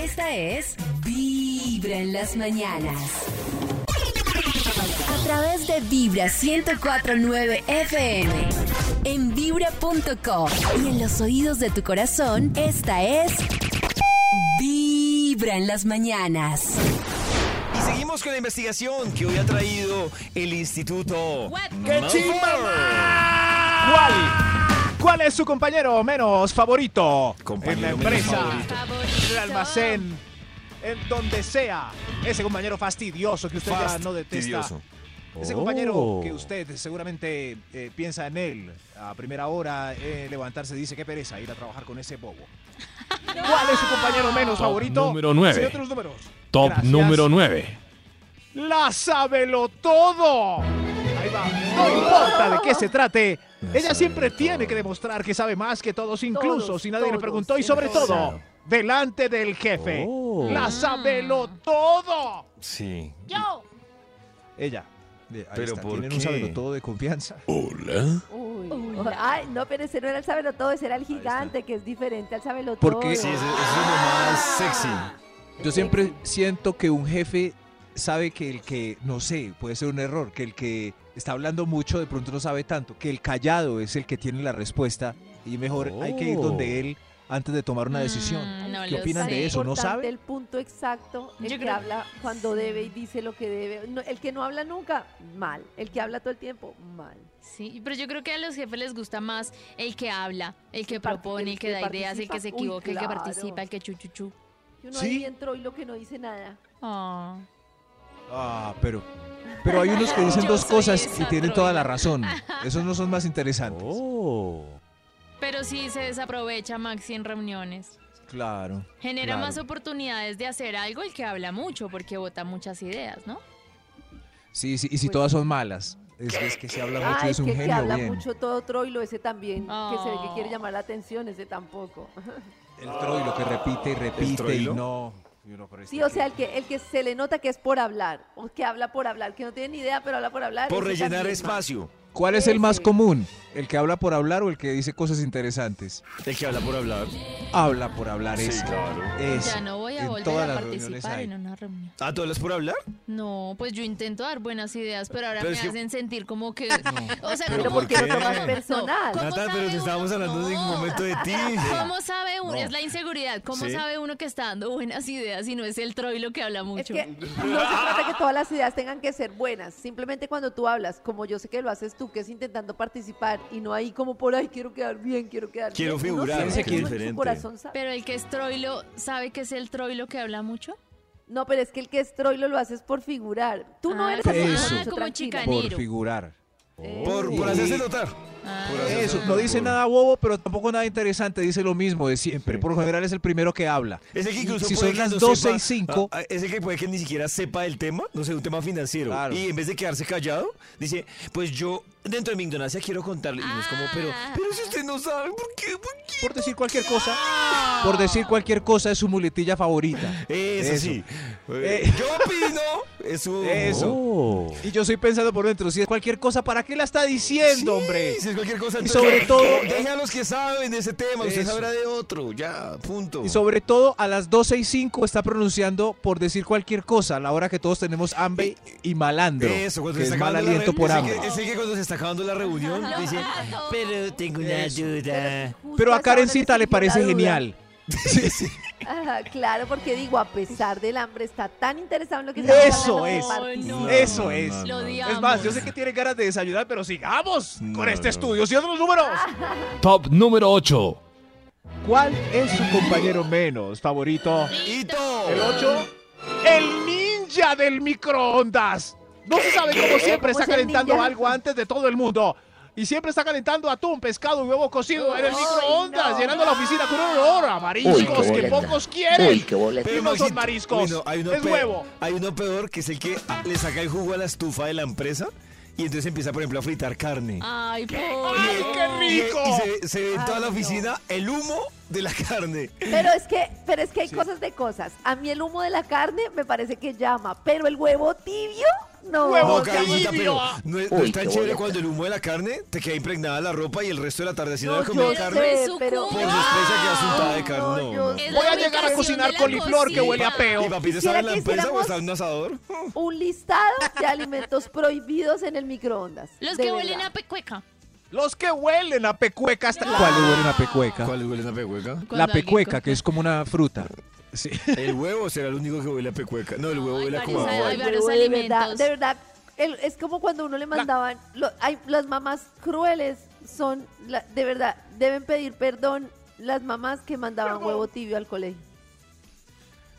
Esta es Vibra en las mañanas. A través de Vibra 1049 FM. En vibra.com. Y en los oídos de tu corazón, esta es Vibra en las mañanas. Seguimos con la investigación que hoy ha traído el Instituto. ¡Qué chimba! ¿Cuál? ¿Cuál es su compañero menos favorito? Compañero en la menos empresa, favorito. en el almacén, en donde sea. Ese compañero fastidioso que usted ya no detesta. Fastidioso. Ese compañero que usted seguramente eh, piensa en él a primera hora, eh, levantarse y dice qué pereza ir a trabajar con ese bobo. ¿Cuál es su compañero menos Top favorito? número nueve. Señor de los números. Top Gracias. número 9. La sábelo todo. Ahí va. No importa de qué se trate. Ella siempre tiene que demostrar que sabe más que todos, incluso Todos, si nadie le preguntó y sobre todo, delante del jefe. Oh. La sábelo todo. Sí. Yo. Ella. Ahí Pero está, ¿por tienen qué? un sabelo todo de confianza. Hola. Uy. Ay, no, pero ese no era el sabelotodo, ese era el gigante, que es diferente al sabelotodo. Porque- Sí, ese, ese es uno más sexy. Yo siempre siento que un jefe sabe que el que, no sé, puede ser un error, que el que está hablando mucho de pronto no sabe tanto, que el callado es el que tiene la respuesta y mejor hay que ir donde él antes de tomar una decisión. Mm, no ¿Qué opinan sé. de eso? ¿No sabe? el punto exacto, el Yo que creo- habla cuando debe y dice lo que debe. No, el que no habla nunca, mal. El que habla todo el tiempo, mal. Sí, pero yo creo que a los jefes les gusta más el que habla, el que propone, el que da ideas, el que se participa. Uy, equivoca, el que claro. participa, el que chuchuchu. Y uno ¿Sí? ahí entró y lo que no dice nada. Ah. Ah, pero, pero hay unos que dicen Yo dos soy cosas y tienen toda la razón. Esos no son más interesantes. Pero sí se desaprovecha Maxi en reuniones. Claro. Genera claro. más oportunidades de hacer algo el que habla mucho, porque vota muchas ideas, ¿no? Sí, sí, y si Pues- todas son malas. Es, es que se habla mucho, Ay, es un que el que genio habla bien. mucho todo troilo, ese también. Que se ve que Oh. quiere llamar la atención, ese tampoco. El troilo que repite y repite y no. Y uno, pero Sí, o sea, el que, el que se le nota que es por hablar, o que habla por hablar, que no tiene ni idea, pero habla por hablar. Por rellenar espacio. ¿Cuál es el más común? ¿El que habla por hablar o el que dice cosas interesantes? El que habla por hablar. Habla por hablar Sí, ese. claro. Ya no voy a En volver a participar en una reunión. ¿Ah, tú hablas por hablar? No, pues yo intento dar buenas ideas, pero ahora Pero me es que- hacen sentir como que... O sea, Pero como No, personal. ¿cómo Nata, pero sabe te estábamos uno? hablando en ningún No. momento de ti. ¿Cómo sabe uno? No. Es la inseguridad. ¿Cómo Sí. sabe uno que está dando buenas ideas y no es el troilo que habla Es mucho? que no se trata que todas las ideas tengan que ser buenas. Simplemente cuando tú hablas, como yo sé que lo haces tú, que es intentando participar y no ahí como por ahí quiero quedar bien, quiero quedar Quiero bien. Figurar, sabe, que es diferente. corazón sabe. Pero el que es troilo, ¿sabe que es el troilo que habla mucho? No, pero es que el que es troilo lo haces por figurar. Tú no Ah, eres así, Eso. Nacho, como chicanero. Por figurar. Por, por hacerse notar. Ah. Eso, no dice nada bobo, pero tampoco nada interesante, dice lo mismo de siempre. Por lo general es el primero que habla. Es el que incluso si puede son que las no 12 sepa- y 5, es el que puede que ni siquiera sepa el tema, no sé, un tema financiero. Claro. Y en vez de quedarse callado, dice, pues yo dentro de mi ignorancia quiero contarle. Y no es como, pero, Ah. pero si usted no sabe, ¿por qué? ¿Por qué? por decir cualquier cosa, por decir cualquier cosa es su muletilla favorita. Eso, Eso. sí. Eh. Yo opino. Es un... Eso. Oh. Y yo estoy pensando por dentro, si es cualquier cosa, ¿para qué la está diciendo, hombre? Es cualquier cosa. Y sobre todo- Deja a los que saben de ese tema, usted Eso. sabrá de otro, ya, punto. Y sobre todo a las 12 y 5 está pronunciando por decir cualquier cosa a la hora que todos tenemos hambre y malandro. Eso, cuando que se es está mal acabando la aliento por hambre. Es que cuando se está acabando la reunión dice, pero tengo una duda. Pero a Karencita le parece la duda. genial. Ajá, claro, porque digo, a pesar del hambre, está tan interesado en lo que estamos Eso es. Eso es. Lo Es más, yo sé que tiene ganas de desayunar, pero sigamos No, con este no. estudio. ¿Sí otros números? Top número 8. ¿Cuál es su compañero menos favorito? ¡Hito! El 8. El ninja del microondas. No se sabe cómo siempre ¿Cómo está calentando ninja? algo antes de todo el mundo. Y siempre está calentando atún, pescado y huevo cocido en el microondas, no. llenando la oficina con un olor a mariscos que pocos quieren. Pero Y no son mariscos, uy, no, hay uno es peor- huevo. Hay uno peor que es el que ah, le saca el jugo a la estufa de la empresa y entonces empieza, por ejemplo, a fritar carne. Ay, por ¡Ay, qué Y, rico! y se, se ve en toda Ay, la no. oficina el humo de la carne. Pero es que, pero es que hay cosas de cosas. A mí el humo de la carne me parece que llama, pero el huevo tibio, no. Huevo No, pero no es, no es tan chévere cuando el humo de la carne te queda impregnada la ropa y el resto de la tarde haciendo No, yo de carne. sé, pero... Por su expresa queda asuntada de carne. No, No, no. Voy a llegar a cocinar coliflor que huele a peo. ¿Y Quisiera estaba en la que empresa o estaba en un asador? Un listado de alimentos prohibidos en el microondas. Los que huelen a pecueca. Los que huelen a pecueca hasta ¿Cuáles huelen a pecueca? ¿Cuál huele a pecueca? La pecueca, que es como una fruta. Sí. El huevo será el único que huele a pecueca. No, el huevo huele a como a hay agua. El varios huevo de verdad, alimentos. de verdad, el- es como cuando uno le mandaban, lo- hay, las mamás crueles son, la- de verdad, deben pedir perdón las mamás que mandaban huevo tibio al colegio.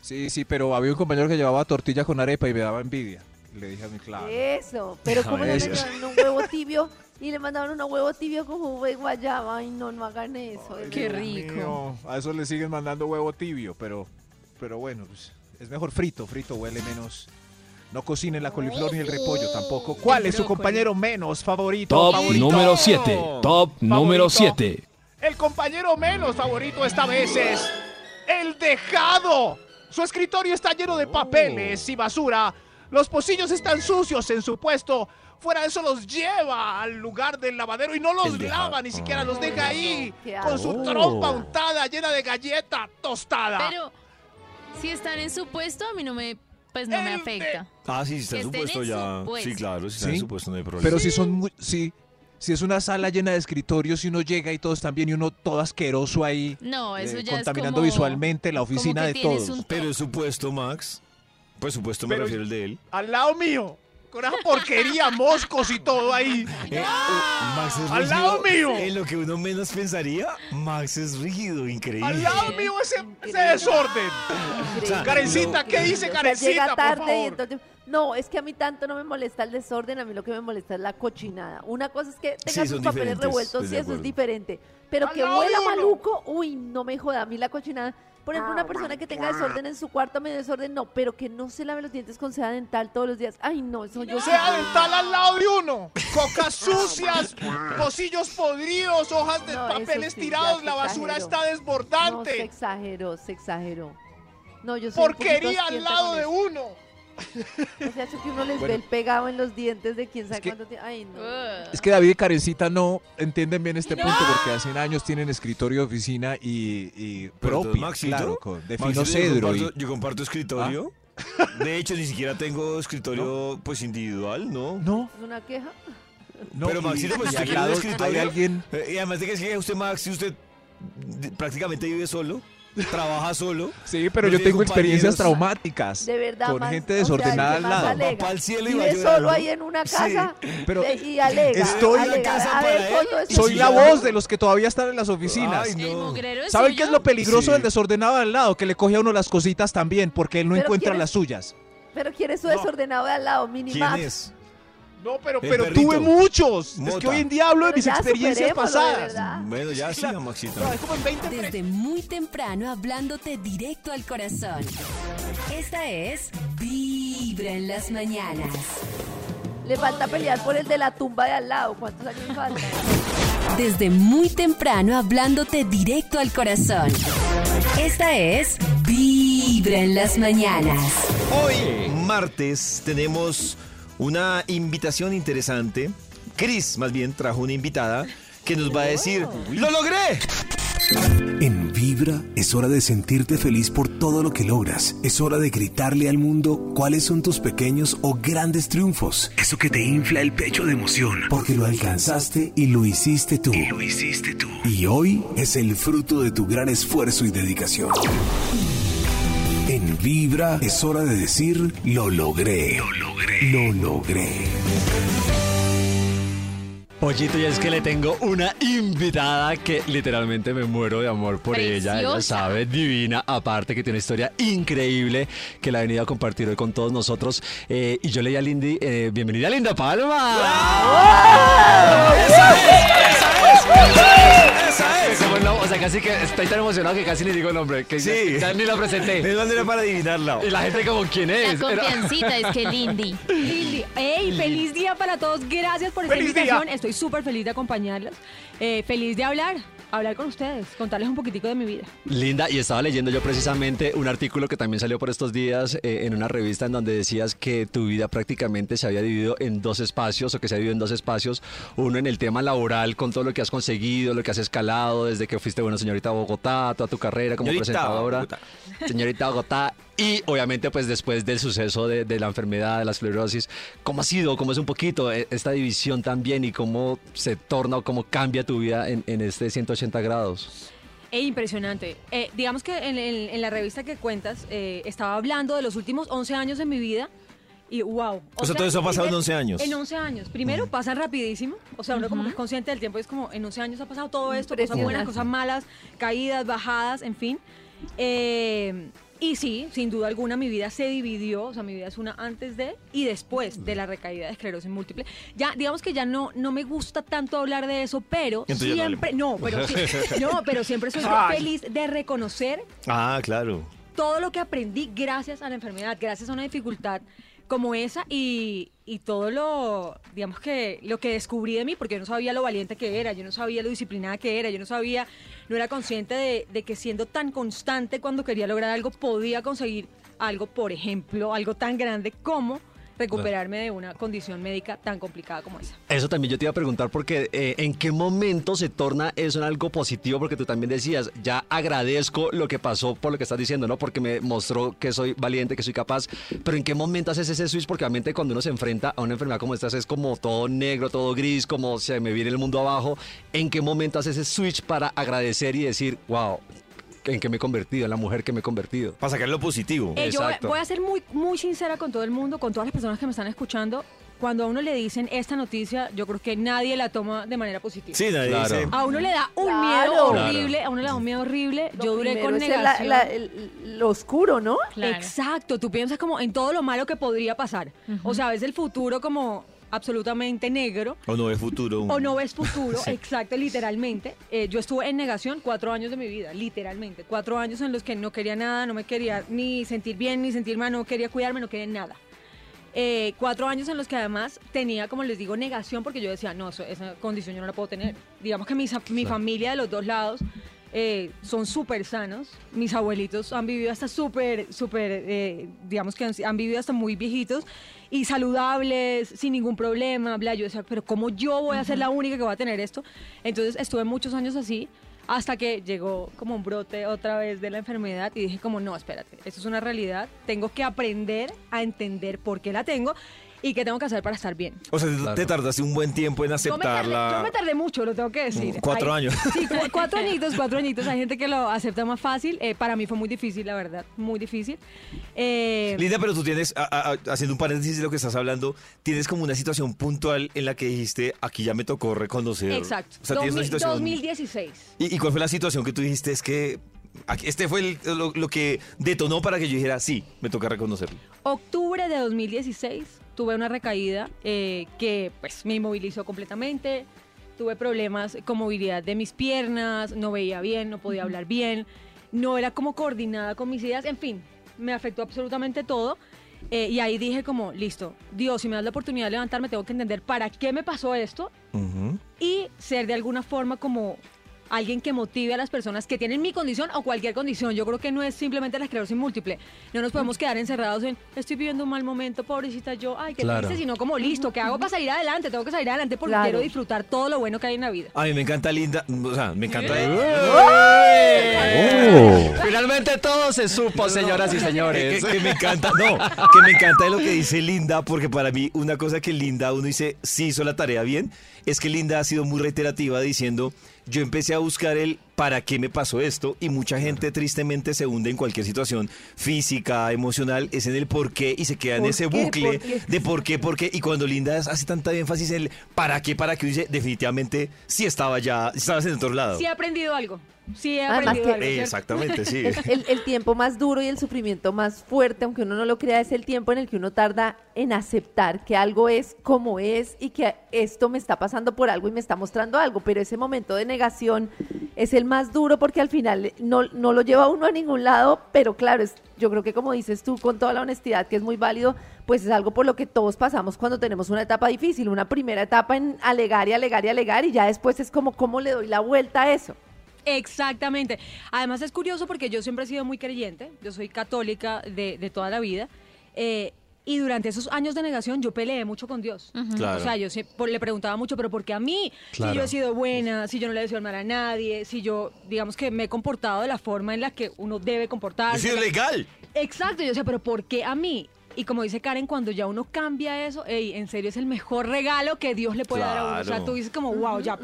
Sí, sí, pero había un compañero que llevaba tortilla con arepa y me daba envidia. Le dije a mi claro. Eso, pero como le Eso. mandaban un huevo tibio y le mandaban un huevo tibio con jugo de guayaba, ay no, no hagan eso. Qué rico. Mío, a eso le siguen mandando huevo tibio, pero, pero bueno, pues, Es mejor frito, frito huele menos. No cocinen la coliflor ni el repollo tampoco. ¿Cuál es su compañero menos favorito? Top favorito? número 7. Top número Favorito. 7. El compañero menos favorito esta vez es el dejado. Su escritorio está lleno de papeles y basura. Los pocillos están sucios en su puesto. Fuera de eso los lleva al lugar del lavadero y no los lava, ni siquiera los deja ahí. Con su trompa untada llena de galleta tostada. Pero si están en su puesto, a mí no me, pues no me afecta. Ah, sí, si está en su puesto ya. Sí, claro, si está ¿Sí? en su puesto no hay problema. Pero si son muy, sí, si es una sala llena de escritorios y uno llega y todos están bien y uno todo asqueroso ahí, No, eso eh, ya es contaminando como- visualmente la oficina que de todos. un- Pero es su puesto, Max. Pues su puesto me Pero- refiero el de él. Al lado mío. Con esa porquería, moscos y todo ahí. Eh, uh, Max es ¡Al lado rígido. mío! En lo que uno menos pensaría, Max es rígido, increíble. Al lado mío ese, ese desorden. Increíble. Karencita, ¿qué dice O sea, Karencita, llega por y favor? entonces... No, es que a mí tanto no me molesta el desorden, a mí lo que me molesta es la cochinada. Una cosa es que tenga Sí, sus papeles revueltos de eso es diferente. Pero que huela maluco, uy, no me joda. A mí la cochinada... Por ejemplo, una persona que tenga desorden en su cuarto, medio desorden, no, pero que no se lave los dientes con seda dental todos los días. Ay, no, eso yo... Sea dental al lado de uno. Cocas sucias, pocillos podridos, hojas de No, papeles sí, tirados, la basura exageró. está No, se desbordante. exageró, se exageró. No, yo soy Porquería al lado de eso. uno. O sea, eso que uno les Bueno. ve el pegado en los dientes de quién sabe que- cuánto tiempo. Ay, no. Es que David y Karencita no entienden bien este punto porque hace años tienen escritorio de oficina y, y Pero propia, Maxito, claro, con- de Maxito, fino yo cedro. y- Yo comparto escritorio. De hecho, ni siquiera tengo escritorio pues individual, ¿no? no, ¿Es una queja? no. Pero Maxito, pues usted quiere un escritorio. hay alguien Eh, Y además de que es que usted, Max, si usted prácticamente vive solo, trabaja solo. Sí, pero no yo tengo experiencias traumáticas. De verdad, Con más- gente o sea, desordenada al lado. alega. Papá al cielo y va solo ahí en una casa pero y alega. Estoy en la casa ver, él Soy la voz de los que todavía están en las oficinas. Ay, no. es ¿Saben qué es lo peligroso Sí. del desordenado al lado? Que le coge a uno las cositas también porque él no encuentra ¿quién es? las suyas. Pero quiere su No. desordenado de al lado, mini ¿Quién Max. es? No, pero, El pero perrito. tuve muchos. Es Mota. que hoy en día hablo de Pero mis experiencias pasadas. Bueno, ya siga, Claro. Maxito. No, es como en 20 Desde muy temprano hablándote directo al corazón. Esta es Vibra en las mañanas. Le falta pelear por el de la tumba de al lado. ¿Cuántos años faltan? Desde muy temprano hablándote directo al corazón. Esta es Vibra en las mañanas. Hoy, martes, tenemos una invitación interesante. Chris, más bien, trajo una invitada que nos va a decir, ¡lo logré! En Vibra es hora de sentirte feliz por todo lo que logras. Es hora de gritarle al mundo cuáles son tus pequeños o grandes triunfos. Eso que te infla el pecho de emoción. Porque lo alcanzaste y lo hiciste tú. Y lo hiciste tú. Y hoy es el fruto de tu gran esfuerzo y dedicación. En Vibra es hora de decir lo logré. Lo logré. Lo logré. Pollito, y es que le tengo una invitada que literalmente me muero de amor por ella. Ella sabe, divina, aparte que tiene una historia increíble que la ha venido a compartir hoy con todos nosotros. Eh, y yo leí a Lindy, eh, bienvenida Linda Palma. ¡Esa es! ¡Esa es! Como no, o sea, casi que estoy tan emocionado que casi ni digo el nombre. Que Sí. ya, ya ni la presenté. Es manera para adivinarla. Y la gente como, ¿quién La es? Era- confiancita es que Lindy. Lindy. ¡Ey! ¡Feliz día para todos! Gracias por esta ¡Feliz invitación. día! Estoy súper feliz de acompañarlos. Eh, feliz de hablar, hablar con ustedes, contarles un poquitico de mi vida. Linda, y estaba leyendo yo precisamente un artículo que también salió por estos días eh, en una revista en donde decías que tu vida prácticamente se había dividido en dos espacios o que se ha dividido en dos espacios. Uno en el tema laboral con todo lo que has conseguido, lo que has escalado desde que fuiste, bueno, señorita Bogotá, toda tu carrera como Señorita presentadora. Bogotá. Señorita Bogotá. Y obviamente pues después del suceso de, de la enfermedad, de la esclerosis, ¿cómo ha sido? ¿Cómo es un poquito eh, esta división también y cómo se torna o cómo cambia tu vida en, en este 180 grados? ¡Ey! Impresionante. Eh, digamos que en, en- en la revista que cuentas eh, estaba hablando de los últimos 11 años de mi vida. Y wow. O sea, todo eso ha pasado en 11 años. En 11 años. Primero, pasa rapidísimo. O sea, uno como que es consciente del tiempo. Es como, en 11 años ha pasado todo esto. Cosas buenas, cosas malas, caídas, bajadas, en fin. Eh, y sí, sin duda alguna, mi vida se dividió. O sea, mi vida es una antes de y después de la recaída de esclerosis múltiple. Ya, digamos que ya no, no me gusta tanto hablar de eso, pero Entonces siempre... No, pero, sí- no, pero siempre soy Ay. feliz de reconocer Ah, claro. todo lo que aprendí gracias a la enfermedad, gracias a una dificultad como esa y, y todo lo, digamos que lo que descubrí de mí, porque yo no sabía lo valiente que era, yo no sabía lo disciplinada que era, yo no sabía, no era consciente de, de que siendo tan constante cuando quería lograr algo, podía conseguir algo, por ejemplo, algo tan grande como recuperarme de una condición médica tan complicada como esa. Eso también yo te iba a preguntar porque eh, en qué momento se torna eso en algo positivo, porque tú también decías, ya agradezco lo que pasó por lo que estás diciendo, ¿no? Porque me mostró que soy valiente, que soy capaz, pero en qué momento haces ese switch, porque obviamente cuando uno se enfrenta a una enfermedad como esta es como todo negro, todo gris, como se me viene el mundo abajo, ¿en qué momento haces ese switch para agradecer y decir, wow, en qué me he convertido, en la mujer que me he convertido? Para sacar lo positivo. Eh, yo voy- voy a ser muy, muy sincera con todo el mundo, con todas las personas que me están escuchando. Cuando a uno le dicen esta noticia, yo creo que nadie la toma de manera positiva. Sí, nadie Claro. dice. A uno le da un Claro. miedo horrible, a uno le da un miedo horrible. Lo yo duré primero con es el- la- negación. la- el- lo oscuro, ¿no? Exacto, tú piensas como en todo lo malo que podría pasar. O sea, ves el futuro como absolutamente negro. O no ve futuro. O no ves futuro, Sí. exacto, literalmente. Eh, yo estuve en negación cuatro años de mi vida, literalmente. Cuatro años en los que no quería nada, no me quería ni sentir bien, ni sentir mal, no quería cuidarme, no quería nada. Eh, cuatro años en los que además tenía, como les digo, negación porque yo decía, no, eso- esa condición yo no la puedo tener. Digamos que mi familia de los dos lados eh, son súper sanos. Mis abuelitos han vivido hasta súper, súper, eh, digamos que han, han vivido hasta muy viejitos y saludables, sin ningún problema, bla. Yo decía, pero ¿cómo yo voy a ser la única que va a tener esto? Entonces estuve muchos años así hasta que llegó como un brote otra vez de la enfermedad y dije como, no, espérate, esto es una realidad, tengo que aprender a entender por qué la tengo y qué tengo que hacer para estar bien. O sea, te- te tardaste un buen tiempo en Yo me, tardé, aceptarla. yo me tardé mucho, lo tengo que decir. Mm, cuatro Hay- años. Sí, cu- cuatro añitos, cuatro añitos. Hay gente que lo acepta más fácil. Eh, para mí fue muy difícil, la verdad, muy difícil. Eh, Linda, pero tú tienes, a- a- a- haciendo un paréntesis de lo que estás hablando, tienes como una situación puntual en la que dijiste, aquí ya me tocó reconocer. Exacto. O sea, tienes una 2000- situación... 2016. ¿Y, y cuál fue la situación que tú dijiste? Es que este fue el- lo, lo que detonó para que yo dijera, sí, me toca reconocerlo. Octubre de 2016 tuve una recaída eh, que pues me inmovilizó completamente. Tuve problemas con movilidad de mis piernas, no veía bien, no podía hablar bien, no era como coordinada con mis ideas, en fin, me afectó absolutamente todo. Eh, y ahí dije como, listo, Dios, si me das la oportunidad de levantarme, tengo que entender para qué me pasó esto y ser de alguna forma como alguien que motive a las personas que tienen mi condición o cualquier condición. Yo creo que no es simplemente la esclerosis múltiple. No nos podemos quedar encerrados en, estoy viviendo un mal momento, pobrecita yo, ay, qué Claro. triste, sino como, listo, ¿qué hago para salir adelante? Tengo que salir adelante porque Claro. quiero disfrutar todo lo bueno que hay en la vida. A mí me encanta Linda, o sea, me encanta... Finalmente todo se supo, señoras y señores. Que, que me encanta, no, que me encanta de lo que dice Linda, porque para mí una cosa que Linda, uno dice, sí hizo la tarea bien, es que Linda ha sido muy reiterativa diciendo, yo empecé a buscar el para qué me pasó esto y mucha gente tristemente se hunde en cualquier situación física, emocional, es en el por qué y se queda en ¿Por ese qué? bucle ¿Por qué? de por qué, por qué. Y cuando Linda hace tanta énfasis en el para qué, para qué, dice, definitivamente sí estaba ya, estabas en otro lado. Sí he aprendido algo. Sí he aprendido algo. Exactamente, sí. El, el- el tiempo más duro y el sufrimiento más fuerte, aunque uno no lo crea, es el tiempo en el que uno tarda en aceptar que algo es como es y que esto me está pasando por algo y me está mostrando algo. Pero ese momento de negación es el más duro porque al final no, no lo lleva uno a ningún lado, pero claro, yo creo que como dices tú, con toda la honestidad, que es muy válido, pues es algo por lo que todos pasamos cuando tenemos una etapa difícil, una primera etapa en alegar y alegar y alegar y ya después es como cómo le doy la vuelta a eso. Exactamente. Además es curioso porque yo siempre he sido muy creyente, yo soy católica de, de toda la vida, eh, y durante esos años de negación yo peleé mucho con Dios. Claro. O sea, yo por- le preguntaba mucho, pero ¿por qué a mí? Si yo he sido buena, si yo no le he deseado el mal a nadie, si yo, digamos que me he comportado de la forma en la que uno debe comportarse. Yo soy legal. Exacto, yo decía, pero ¿por qué a mí? Y como dice Karen, cuando ya uno cambia eso, ey, en serio es el mejor regalo que Dios le puede dar a uno. O sea, tú dices como, wow, ya,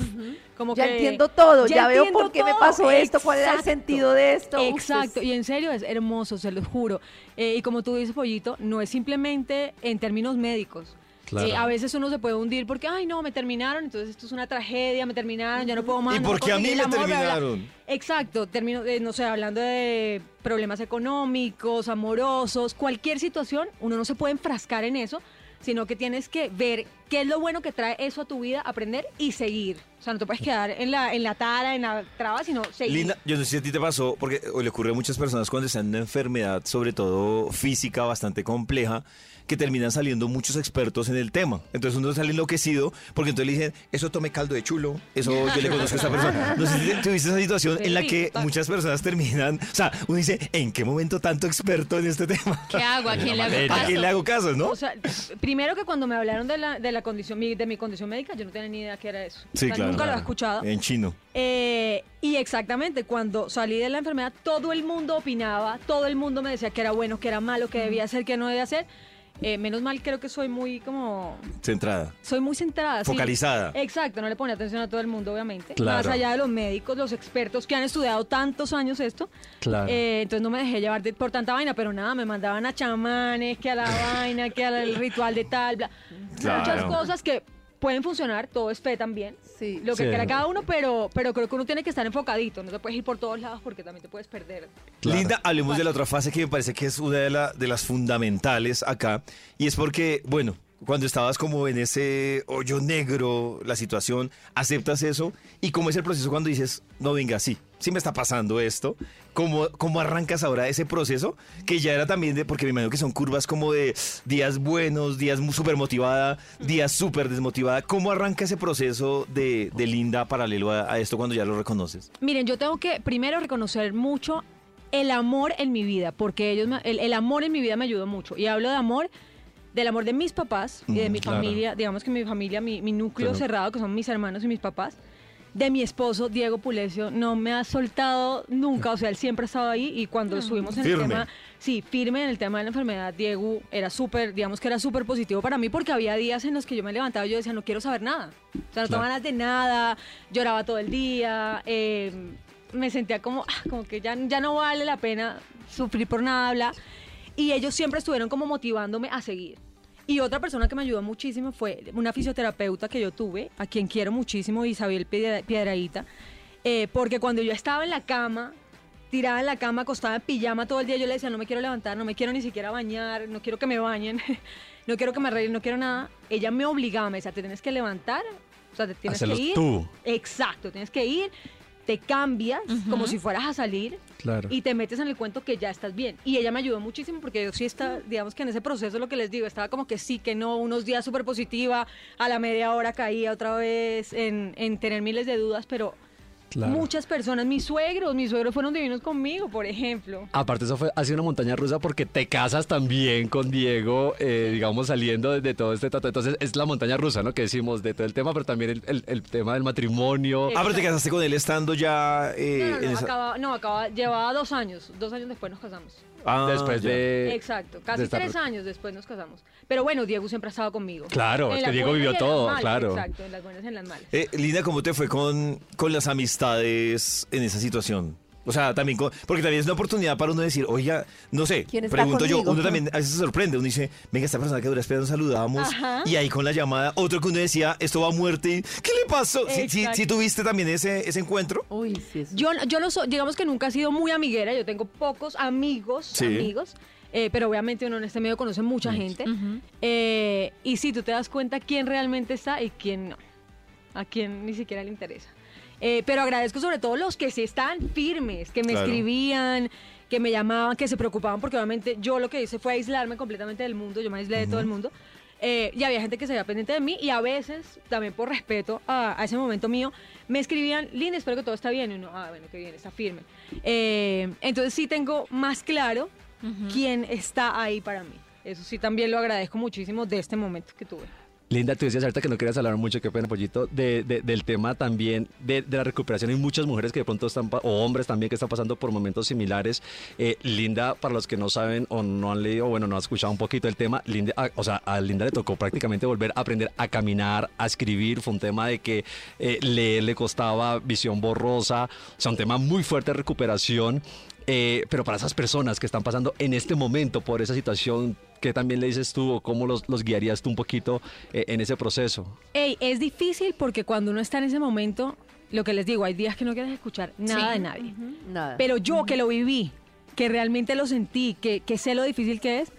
como Ya que... entiendo todo, ya veo entiendo por qué me pasó esto, cuál era el sentido de esto. Uf, Exacto, es- y en serio es hermoso, se lo juro. Eh, y como tú dices, Pollito, no es simplemente en términos médicos. Claro. Eh, a veces uno se puede hundir porque, ay, no, me terminaron, entonces esto es una tragedia, me terminaron, ya no puedo más. ¿Y no por puedo qué a mí me el amor, bla, bla, bla. terminaron? Exacto, termino, de, no sé, hablando de problemas económicos, amorosos, cualquier situación, uno no se puede enfrascar en eso, sino que tienes que ver qué es lo bueno que trae eso a tu vida, aprender y seguir. O sea, no te puedes quedar en la, en la tara, en la traba, sino seguir. Linda, yo no sé si a ti te pasó, porque le ocurre a muchas personas cuando están en una enfermedad, sobre todo física, bastante compleja, que terminan saliendo muchos expertos en el tema. Entonces uno sale enloquecido, porque entonces le dicen, eso tome caldo de chulo, eso yo le conozco a esta persona. No sé si tuviste esa situación en la que muchas personas terminan, o sea, uno dice, ¿en qué momento tanto experto en este tema? ¿Qué hago? ¿A quién le hago ¿A caso? quién le hago caso, no? O sea, primero que cuando me hablaron de la, de la condición, mi- de mi condición médica, yo no tenía ni idea qué era eso. Sí, O sea, claro. Nunca lo había escuchado. En chino. Eh, y exactamente, cuando salí de la enfermedad, todo el mundo opinaba, todo el mundo me decía que era bueno, que era malo, que debía hacer, que no debía hacer. Eh, menos mal, creo que soy muy como... Centrada. Soy muy centrada. sí. Focalizada. Exacto, no le pone atención a todo el mundo, obviamente. Claro. Más allá de los médicos, los expertos que han estudiado tantos años esto. Claro. Eh, entonces no me dejé llevar de- por tanta vaina, pero nada, me mandaban a chamanes, que a la vaina, que al ritual de tal, bla. Claro. Muchas cosas que pueden funcionar, todo es fe también. Sí. Lo que Sí. quiera cada uno, pero, pero creo que uno tiene que estar enfocadito, no te puedes ir por todos lados porque también te puedes perder. Linda, hablemos de la otra fase que me parece que es una de, la- de las fundamentales acá. Y es porque, bueno, cuando estabas como en ese hoyo negro, la situación, aceptas eso. ¿Y cómo es el proceso cuando dices, no, venga, sí, sí me está pasando esto? ¿Cómo, cómo arrancas ahora ese proceso? Que ya era también de, porque me imagino que son curvas como de días buenos, días súper motivada, días súper desmotivada. ¿Cómo arranca ese proceso de, de Linda paralelo a, a esto cuando ya lo reconoces? Miren, yo tengo que primero reconocer mucho el amor en mi vida, porque ellos me- el, el amor en mi vida me ayudó mucho. Y hablo de amor, del amor de mis papás y de Mm, mi claro. familia, digamos que mi familia, mi, mi núcleo Claro. cerrado, que son mis hermanos y mis papás. De mi esposo, Diego Pulecio, no me ha soltado nunca, o sea, él siempre ha estado ahí y cuando estuvimos en Firme. el tema, sí, firme en el tema de la enfermedad, Diego era súper, digamos que era súper positivo para mí porque había días en los que yo me levantaba y yo decía, no quiero saber nada, o sea, no Claro. ganas de nada, lloraba todo el día, eh, me sentía como, ah, como que ya, ya no vale la pena sufrir por nada, bla. Y ellos siempre estuvieron como motivándome a seguir. Y otra persona que me ayudó muchísimo fue una fisioterapeuta que yo tuve, a quien quiero muchísimo, Isabel Piedra- Piedraíta, eh, porque cuando yo estaba en la cama, tirada en la cama, acostada en pijama todo el día, yo le decía, no me quiero levantar, no me quiero ni siquiera bañar, no quiero que me bañen, no quiero que me arreglen, no quiero nada. Ella me obligaba, me decía, te tienes que levantar, o sea, te tienes que ir. tú. Exacto, tienes que ir, te cambias como si fueras a salir Claro. y te metes en el cuento que ya estás bien. Y ella me ayudó muchísimo porque yo sí está, digamos que en ese proceso lo que les digo, estaba como que sí, que no, unos días súper positiva, a la media hora caía otra vez en, en tener miles de dudas, pero Claro. Muchas personas, mis suegros, mis suegros fueron divinos conmigo, por ejemplo. Aparte, eso fue, ha sido una montaña rusa porque te casas también con Diego, eh, digamos, saliendo de, de todo este trato. Entonces, es la montaña rusa, ¿no? Que decimos de todo el tema, pero también el, el- el tema del matrimonio. Ah, pero te casaste con él estando ya eh, No, no, en no, esa- acaba, no, acaba, llevaba dos años, dos años después nos casamos. Ah, Después ya. de... Exacto, de casi estar- tres años después nos casamos. Pero bueno, Diego siempre ha estado conmigo. Claro, En es que las Diego buenas vivió y en las todo, malas, claro. Exacto, en las buenas y en las malas. Eh, Linda, ¿cómo te fue con, con las amistades en esa situación? O sea, también, con- porque también es una oportunidad para uno decir, oiga, no sé, ¿Quién está pregunto yo, uno también a veces se sorprende, uno dice, venga, esta persona que dura espera nos saludamos, Ajá. y ahí con la llamada, otro que uno decía, esto va a muerte, ¿qué le pasó? ¿Sí, sí, sí tuviste también ese, ese encuentro? Uy, sí, eso. Yo, yo no soy, digamos que nunca he sido muy amiguera, yo tengo pocos amigos, Sí. amigos, eh, pero obviamente uno en este medio conoce mucha gente. Eh, y sí, tú te das cuenta quién realmente está y quién no, a quién ni siquiera le interesa. Eh, pero agradezco sobre todo los que sí están firmes, que me Claro. escribían, que me llamaban, que se preocupaban, porque obviamente yo lo que hice fue aislarme completamente del mundo, yo me aislé de todo el mundo. Eh, y había gente que se veía pendiente de mí y a veces, también por respeto a, a ese momento mío, me escribían, Linda, espero que todo está bien. Y uno, ah, bueno, qué bien, está firme. Eh, entonces sí tengo más claro quién está ahí para mí. Eso sí también lo agradezco muchísimo de este momento que tuve. Linda, tú decías ahorita que no querías hablar mucho, qué pena, Pollito, de, de- del tema también de, de la recuperación. Hay muchas mujeres que de pronto están, o hombres también que están pasando por momentos similares. Eh, Linda, para los que no saben o no han leído, bueno, no han escuchado un poquito el tema, Linda, a- o sea, a Linda le tocó prácticamente volver a aprender a caminar, a escribir. Fue un tema de que eh, leer le costaba visión borrosa, o sea, un tema muy fuerte de recuperación. Eh, pero para esas personas que están pasando en este momento por esa situación, ¿qué también le dices tú o cómo los, los guiarías tú un poquito eh, en ese proceso? Ey, es difícil porque cuando uno está en ese momento, lo que les digo, hay días que no quieres escuchar nada Sí. de nadie. Nada. Pero yo que lo viví, que realmente lo sentí, que, que sé lo difícil que es,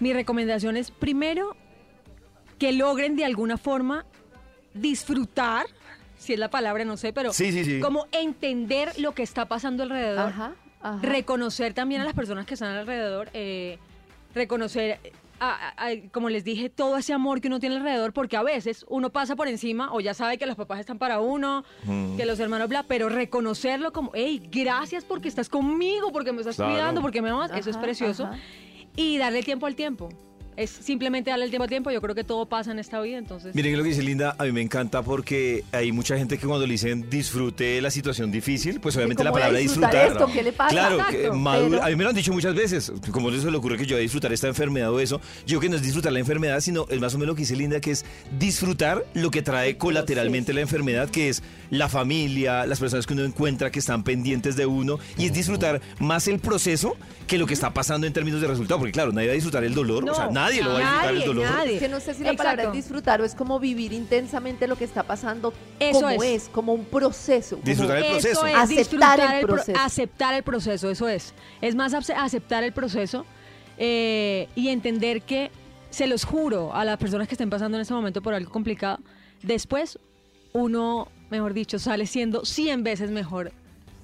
mi recomendación es primero que logren de alguna forma disfrutar, si es la palabra, no sé, pero Sí, sí, sí. como entender lo que está pasando alrededor, Ajá, ajá. reconocer también a las personas que están alrededor, eh, reconocer, a- a- a- como les dije, todo ese amor que uno tiene alrededor, porque a veces uno pasa por encima o ya sabe que los papás están para uno, Mm. que los hermanos bla, pero reconocerlo como, hey, gracias porque estás conmigo, porque me estás Claro. cuidando, porque me amas, eso es precioso. ajá. Y darle tiempo al tiempo. Es simplemente darle el tiempo al tiempo. Yo creo que todo pasa en esta vida, entonces. Miren lo que dice Linda, a mí me encanta porque hay mucha gente que cuando le dicen disfrute la situación difícil, pues obviamente la ¿cómo voy a palabra disfrutar disfrutar. esto? ¿Qué le pasa? Claro, Exacto, que madura- pero- a mí me lo han dicho muchas veces, como no se le ocurre que yo voy a disfrutar esta enfermedad o eso, yo creo que no es disfrutar la enfermedad, sino es más o menos lo que dice Linda, que es disfrutar lo que trae colateralmente la enfermedad, que es la familia, las personas que uno encuentra que están pendientes de uno, y es disfrutar más el proceso que lo que está pasando en términos de resultado, porque claro, nadie va a disfrutar el dolor, o sea, nadie lo va a disfrutar el nadie, dolor. nadie. Que no sé si la palabra es disfrutar o es como vivir intensamente lo que está pasando Eso como es. es. como un proceso. como- Disfrutar el proceso. Eso es, Aceptar disfrutar el el pro- proceso. aceptar el proceso, eso es. Es más ace- aceptar el proceso eh, y entender que, se los juro a las personas que estén pasando en este momento por algo complicado, después uno, mejor dicho, sale siendo 100 veces mejor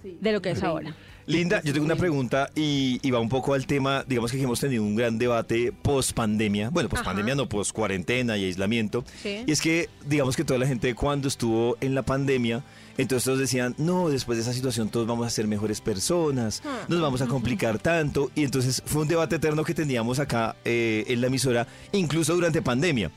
Sí. de lo que es ahora. Linda, yo tengo una pregunta y, y va un poco al tema, digamos que hemos tenido un gran debate post pandemia, bueno, post pandemia no, post cuarentena y aislamiento, Sí. y es que digamos que toda la gente cuando estuvo en la pandemia, entonces todos decían, no, después de esa situación todos vamos a ser mejores personas, nos vamos a complicar tanto, y entonces fue un debate eterno que teníamos acá eh, en la emisora, incluso durante pandemia.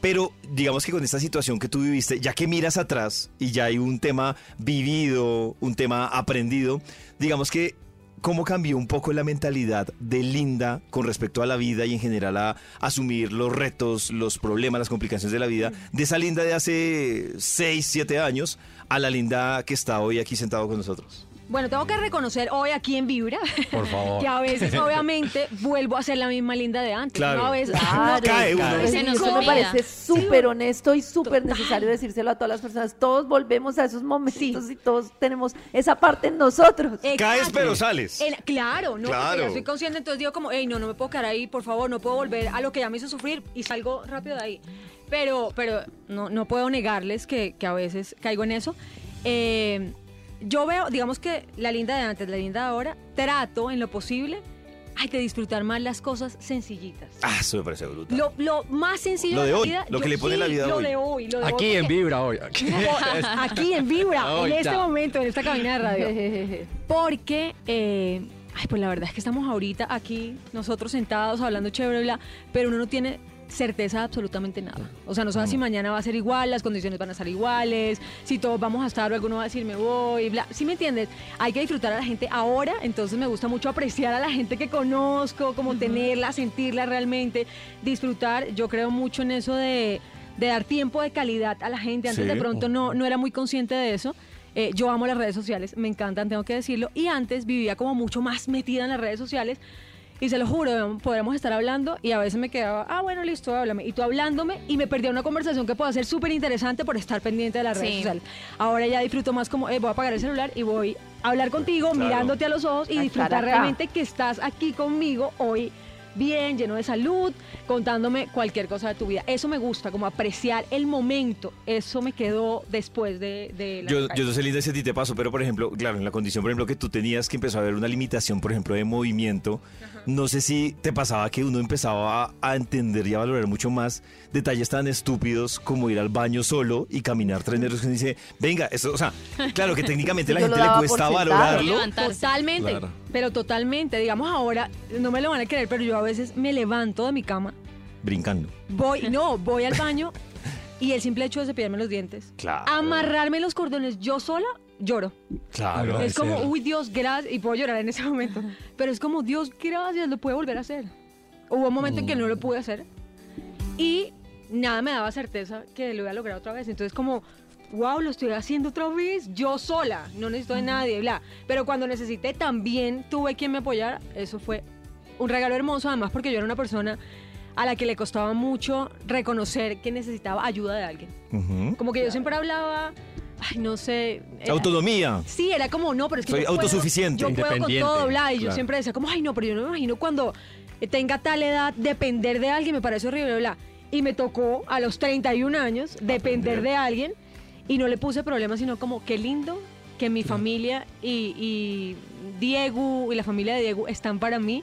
Pero digamos que con esta situación que tú viviste, ya que miras atrás y ya hay un tema vivido, un tema aprendido, digamos que cómo cambió un poco la mentalidad de Linda con respecto a la vida y en general a asumir los retos, los problemas, las complicaciones de la vida, de esa Linda de hace 6, 7 años a la Linda que está hoy aquí sentado con nosotros. Bueno, tengo que reconocer hoy aquí en Vibra Por favor. que a veces, obviamente, vuelvo a ser la misma linda de antes. Claro. ¿no? A veces, Claro, Cae uno. Se sí, nos eso me olvida. parece súper honesto y súper necesario decírselo a todas las personas. Todos volvemos a esos momentos y todos tenemos esa parte en nosotros. Caes Exacto. pero sales. El- claro, no, Claro. porque ya soy consciente, entonces digo como, hey, no, no me puedo quedar ahí, por favor, no puedo volver a lo que ya me hizo sufrir y salgo rápido de ahí. Pero, pero no, no puedo negarles que, que a veces caigo en eso. Eh, yo veo, digamos que la linda de antes, la linda de ahora, trato en lo posible ay, de disfrutar más las cosas sencillitas. Ah, eso me parece brutal. Lo, lo más sencillo Lo de de la hoy, vida. lo que yo- le pone sí, la vida lo hoy. de hoy. Lo de Aquí hoy, en Vibra hoy. Aquí en Vibra, en este momento, en esta cabina de radio. Porque, eh, ay, pues la verdad es que estamos ahorita aquí, nosotros sentados, hablando chévere, bla, pero uno no tiene certeza de absolutamente nada. O sea, no sabe si mañana va a ser igual, las condiciones van a estar iguales, si todos vamos a estar o alguno va a decir me voy, bla. ¿Sí me entiendes? Hay que disfrutar a la gente ahora, entonces me gusta mucho apreciar a la gente que conozco, como tenerla, sentirla realmente, disfrutar. Yo creo mucho en eso de, de dar tiempo de calidad a la gente. Antes Sí. de pronto no, no era muy consciente de eso. Eh, yo amo las redes sociales, me encantan, tengo que decirlo. Y antes vivía como mucho más metida en las redes sociales. Y se lo juro, podríamos estar hablando y a veces me quedaba, ah, bueno, listo, háblame. Y tú hablándome y me perdía una conversación que puede ser súper interesante por estar pendiente de las redes Sí. sociales. Ahora ya disfruto más como, eh, voy a apagar el celular y voy a hablar contigo, Claro. mirándote a los ojos y A disfrutar realmente que estás aquí conmigo hoy bien, lleno de salud, contándome cualquier cosa de tu vida. Eso me gusta, como apreciar el momento. Eso me quedó después de, de la Yo, calle. yo no sé, Linda, si a ti te pasó, pero por ejemplo, claro, en la condición, por ejemplo, que tú tenías que empezó a haber una limitación, por ejemplo, de movimiento, no sé si te pasaba que uno empezaba a, a entender y a valorar mucho más detalles tan estúpidos como ir al baño solo y caminar tres metros dice, venga, eso, o sea, claro que técnicamente a la gente le cuesta valorarlo. Totalmente, Claro. Pero totalmente. Digamos ahora, no me lo van a creer, pero yo a veces me levanto de mi cama, Brincando. voy, no, voy al baño y el simple hecho de cepillarme los dientes, Claro. amarrarme los cordones yo sola, lloro. Claro. es como, uy, Dios, gracias. Y puedo llorar en ese momento. Pero es como, Dios, gracias, lo puedo volver a hacer. Hubo un momento en que no lo pude hacer. Y nada me daba certeza que lo iba a lograr otra vez. Entonces, como, wow, lo estoy haciendo otra vez, yo sola. No necesito de nadie, bla. Pero cuando necesité, también tuve quien me apoyara. Eso fue un regalo hermoso, además, porque yo era una persona a la que le costaba mucho reconocer que necesitaba ayuda de alguien. Ujú. Como que yo siempre hablaba, ay, no sé. era- Autonomía. Sí, era como, no, pero es que Soy yo puedo- autosuficiente. yo puedo con Independiente, todo, bla. Y yo claro. siempre decía, como, ay, no, pero yo no me imagino cuando tenga tal edad depender de alguien, me parece horrible, bla. Y me tocó a los 31 años depender de alguien y no le puse problema, sino como, qué lindo que mi familia y, y Diego y la familia de Diego están para mí.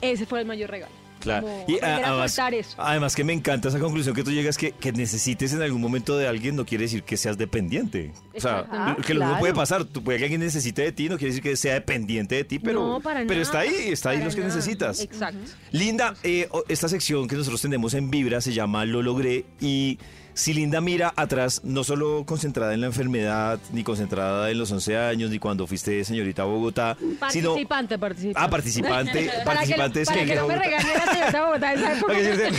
Ese fue el mayor regalo. Claro. Como Y a además, eso. además que me encanta esa conclusión que tú llegas que, que necesites en algún momento de alguien no quiere decir que seas dependiente. O sea. Ah, que lo mismo puede pasar. Tú puede que alguien necesite de ti, no quiere decir que sea dependiente de ti, pero, no, para pero está nada, ahí, está ahí los que nada. necesitas. Exacto. Linda, eh, esta sección que nosotros tenemos en Vibra se llama Lo logré y si Linda mira atrás, no solo concentrada en la enfermedad, ni concentrada en los 11 años, ni cuando fuiste señorita a Bogotá, sino... Participante, participante. Ah, participante, Para que- participante es para que que no me Bogotá. regañe la señorita Bogotá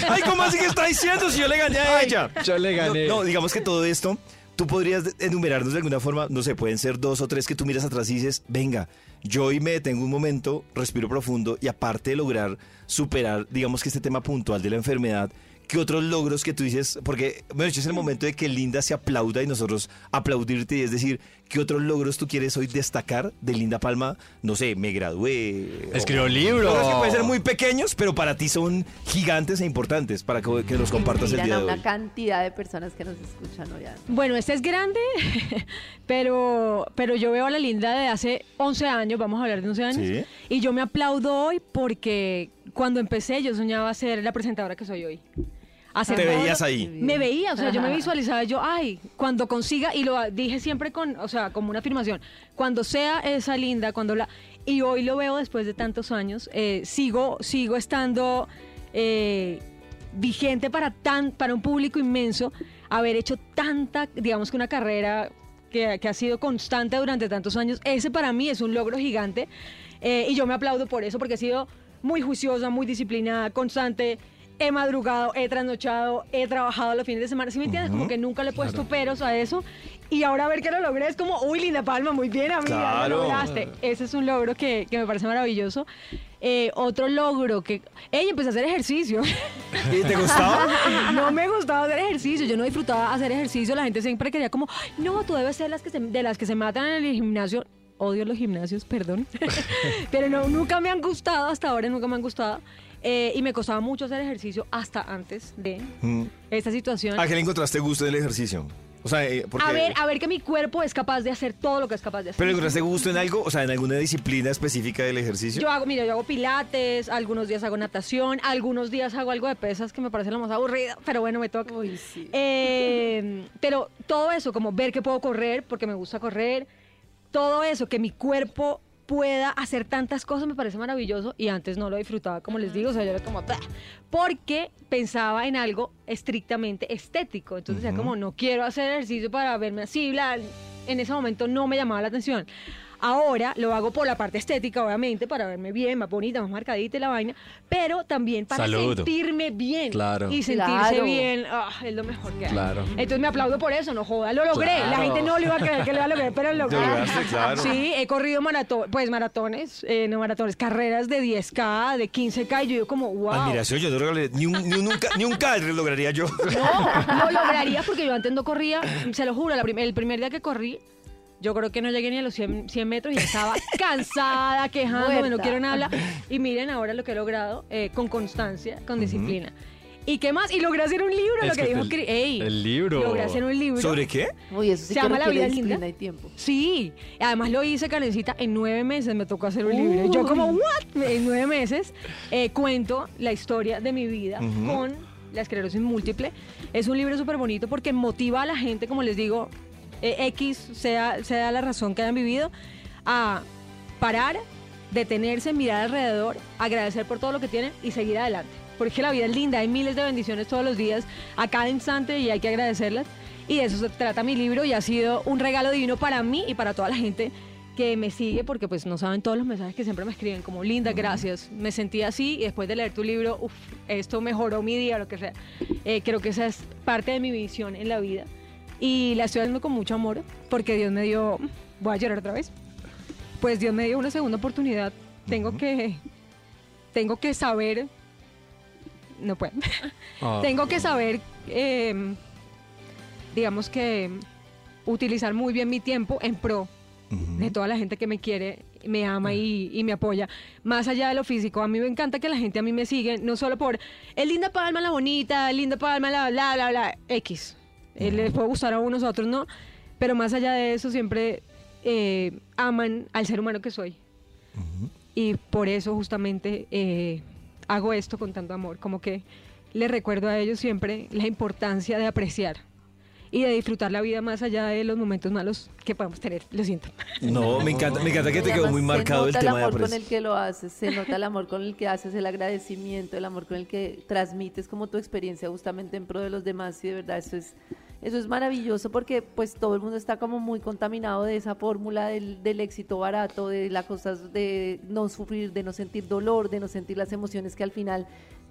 Ay, ¿cómo así que está diciendo si yo le gané a Ay, ella? yo le gané. No, no, digamos que todo esto, tú podrías enumerarnos de alguna forma, no sé, pueden ser dos o tres que tú miras atrás y dices, venga, yo hoy me detengo un momento, respiro profundo y aparte de lograr superar, digamos que este tema puntual de la enfermedad, ¿qué otros logros que tú dices? Porque, bueno, es el momento de que Linda se aplauda y nosotros aplaudirte y es decir, ¿qué otros logros tú quieres hoy destacar de Linda Palma? No sé, me gradué. Escribió o- libro. Logros que pueden ser muy pequeños, pero para ti son gigantes e importantes para que, que los compartas el Miran día a de una hoy. cantidad de personas que nos escuchan hoy. Bueno, este es grande, pero, pero yo veo a la linda de hace 11 años, vamos a hablar de 11 años, Sí. y yo me aplaudo hoy porque cuando empecé yo soñaba ser la presentadora que soy hoy. Hacer Te veías lo- ahí. Me veía, o sea, yo me visualizaba yo, ay, cuando consiga, y lo dije siempre con, o sea, como una afirmación, cuando sea esa linda, cuando la... Y hoy lo veo después de tantos años, eh, sigo, sigo estando eh, vigente para, tan, para un público inmenso, haber hecho tanta, digamos que una carrera que, que ha sido constante durante tantos años, ese para mí es un logro gigante eh, y yo me aplaudo por eso, porque he sido muy juiciosa, muy disciplinada, constante. He madrugado, he trasnochado, he trabajado los fines de semana. ¿Sí me entiendes? Como que nunca le he puesto peros a eso. Y ahora ver que lo logré es como, uy, Linda Palma, muy bien, amiga, Claro. lo lograste. Ese es un logro que, que me parece maravilloso. Eh, otro logro que... Ella empecé a hacer ejercicio. ¿Y te gustaba? no me gustaba hacer ejercicio, yo no disfrutaba hacer ejercicio, la gente siempre quería como, "Ay, no, tú debes ser las que se- de las que se matan en el gimnasio. Odio los gimnasios, perdón. Pero no, nunca me han gustado, hasta ahora nunca me han gustado. Eh, y me costaba mucho hacer ejercicio hasta antes de Mm. esta situación. ¿A qué le encontraste gusto en el ejercicio? O sea, eh, porque... A ver, a ver que mi cuerpo es capaz de hacer todo lo que es capaz de hacer. ¿Pero encontraste gusto en algo? O sea, en alguna disciplina específica del ejercicio. Yo hago, mira, yo hago pilates, algunos días hago natación, algunos días hago algo de pesas que me parece lo más aburrido, pero bueno, me toca. Eh, pero todo eso, como ver que puedo correr, porque me gusta correr, todo eso, que mi cuerpo pueda hacer tantas cosas me parece maravilloso y antes no lo disfrutaba, como les digo, o sea, yo era como, "Bah", porque pensaba en algo estrictamente estético, entonces decía como, no quiero hacer ejercicio para verme así, bla, en ese momento no me llamaba la atención. Ahora lo hago por la parte estética, obviamente, para verme bien, más bonita, más marcadita y la vaina, pero también para Salud. sentirme bien. Claro. Y sentirse Claro. bien, ah, es lo mejor que hay. Claro. Entonces me aplaudo por eso, no joda, lo logré. La gente no lo iba a creer que lo iba a lograr, pero lo logré. Lo lograste, claro. Sí, he corrido maratón, pues maratones, eh, no maratones, carreras de 10K, de 15K, y yo digo como, wow. Admiración, yo no ni un, ni un, nunca, ni un K lograría yo. No, lo lograría porque yo antes no corría, se lo juro, la prim- el primer día que corrí, yo creo que no llegué ni a los 100, 100 metros y estaba cansada, quejándome, no Muerta. quiero nada. Y miren ahora lo que he logrado eh, con constancia, con disciplina. ¿Y qué más? Y logré hacer un libro, Es lo que, que dijo el- Cri- ey, el libro. Logré hacer un libro. ¿Sobre qué? Uy, eso sí Se que llama La requiere vida linda. y tiempo. Sí, además lo hice, Karencita, en nueve meses me tocó hacer un libro. Y yo como. ¿what? En nueve meses eh, cuento la historia de mi vida con la esclerosis múltiple. Es un libro súper bonito porque motiva a la gente, como les digo, eh, X, sea, sea la razón que hayan vivido, a parar, detenerse, mirar alrededor, agradecer por todo lo que tienen y seguir adelante. Porque la vida es linda, hay miles de bendiciones todos los días, a cada instante y hay que agradecerlas. Y de eso se trata mi libro y ha sido un regalo divino para mí y para toda la gente que me sigue porque pues no saben todos los mensajes que siempre me escriben como linda gracias me sentí así y después de leer tu libro uf, esto mejoró mi día lo que sea Eh, creo que esa es parte de mi visión en la vida y la estoy haciendo con mucho amor porque Dios me dio voy a llorar otra vez pues Dios me dio una segunda oportunidad tengo que tengo que saber no puedo Ah. tengo que saber eh, digamos que utilizar muy bien mi tiempo en pro de toda la gente que me quiere, me ama y, y me apoya. Más allá de lo físico, a mí me encanta que la gente a mí me sigue, no solo por el linda palma la bonita, el linda palma la bla bla bla X. Eh, Les puede gustar a unos a otros, no. Pero más allá de eso, siempre eh, aman al ser humano que soy. Y por eso justamente eh, hago esto con tanto amor, como que les recuerdo a ellos siempre la importancia de apreciar y de disfrutar la vida más allá de los momentos malos que podemos tener. Lo siento. No, me encanta, me encanta que te quedó muy se marcado el nota tema de amor con el que lo haces, se nota el amor con el que haces, el agradecimiento, el amor con el que transmites como tu experiencia justamente en pro de los demás y de verdad eso es eso es maravilloso porque pues todo el mundo está como muy contaminado de esa fórmula del, del éxito barato, de las cosas de no sufrir, de no sentir dolor, de no sentir las emociones que al final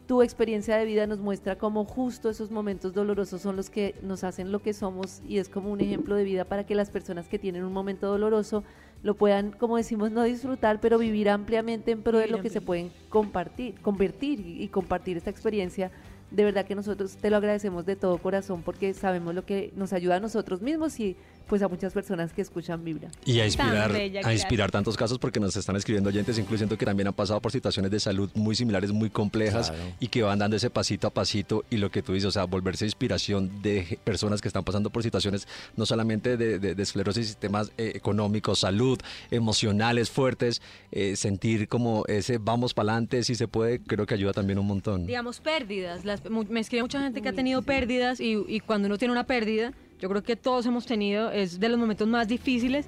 tu experiencia de vida nos muestra cómo justo esos momentos dolorosos son los que nos hacen lo que somos y es como un ejemplo de vida para que las personas que tienen un momento doloroso lo puedan, como decimos, no disfrutar, pero vivir ampliamente en pro de lo que se pueden compartir, convertir y, y compartir esta experiencia. De verdad que nosotros te lo agradecemos de todo corazón porque sabemos lo que nos ayuda a nosotros mismos y pues a muchas personas que escuchan Vibra. Y a inspirar, bella, a inspirar tantos casos porque nos están escribiendo oyentes, incluyendo que también han pasado por situaciones de salud muy similares, muy complejas Claro. y que van dando ese pasito a pasito y lo que tú dices, o sea, volverse inspiración de personas que están pasando por situaciones no solamente de, de- de esclerosis, temas eh, económicos, salud, emocionales fuertes, eh, sentir como ese vamos para adelante si se puede, creo que ayuda también un montón. Digamos, pérdidas. Las- me escribe mucha gente que ha tenido pérdidas y, y cuando uno tiene una pérdida, yo creo que todos hemos tenido, es de los momentos más difíciles.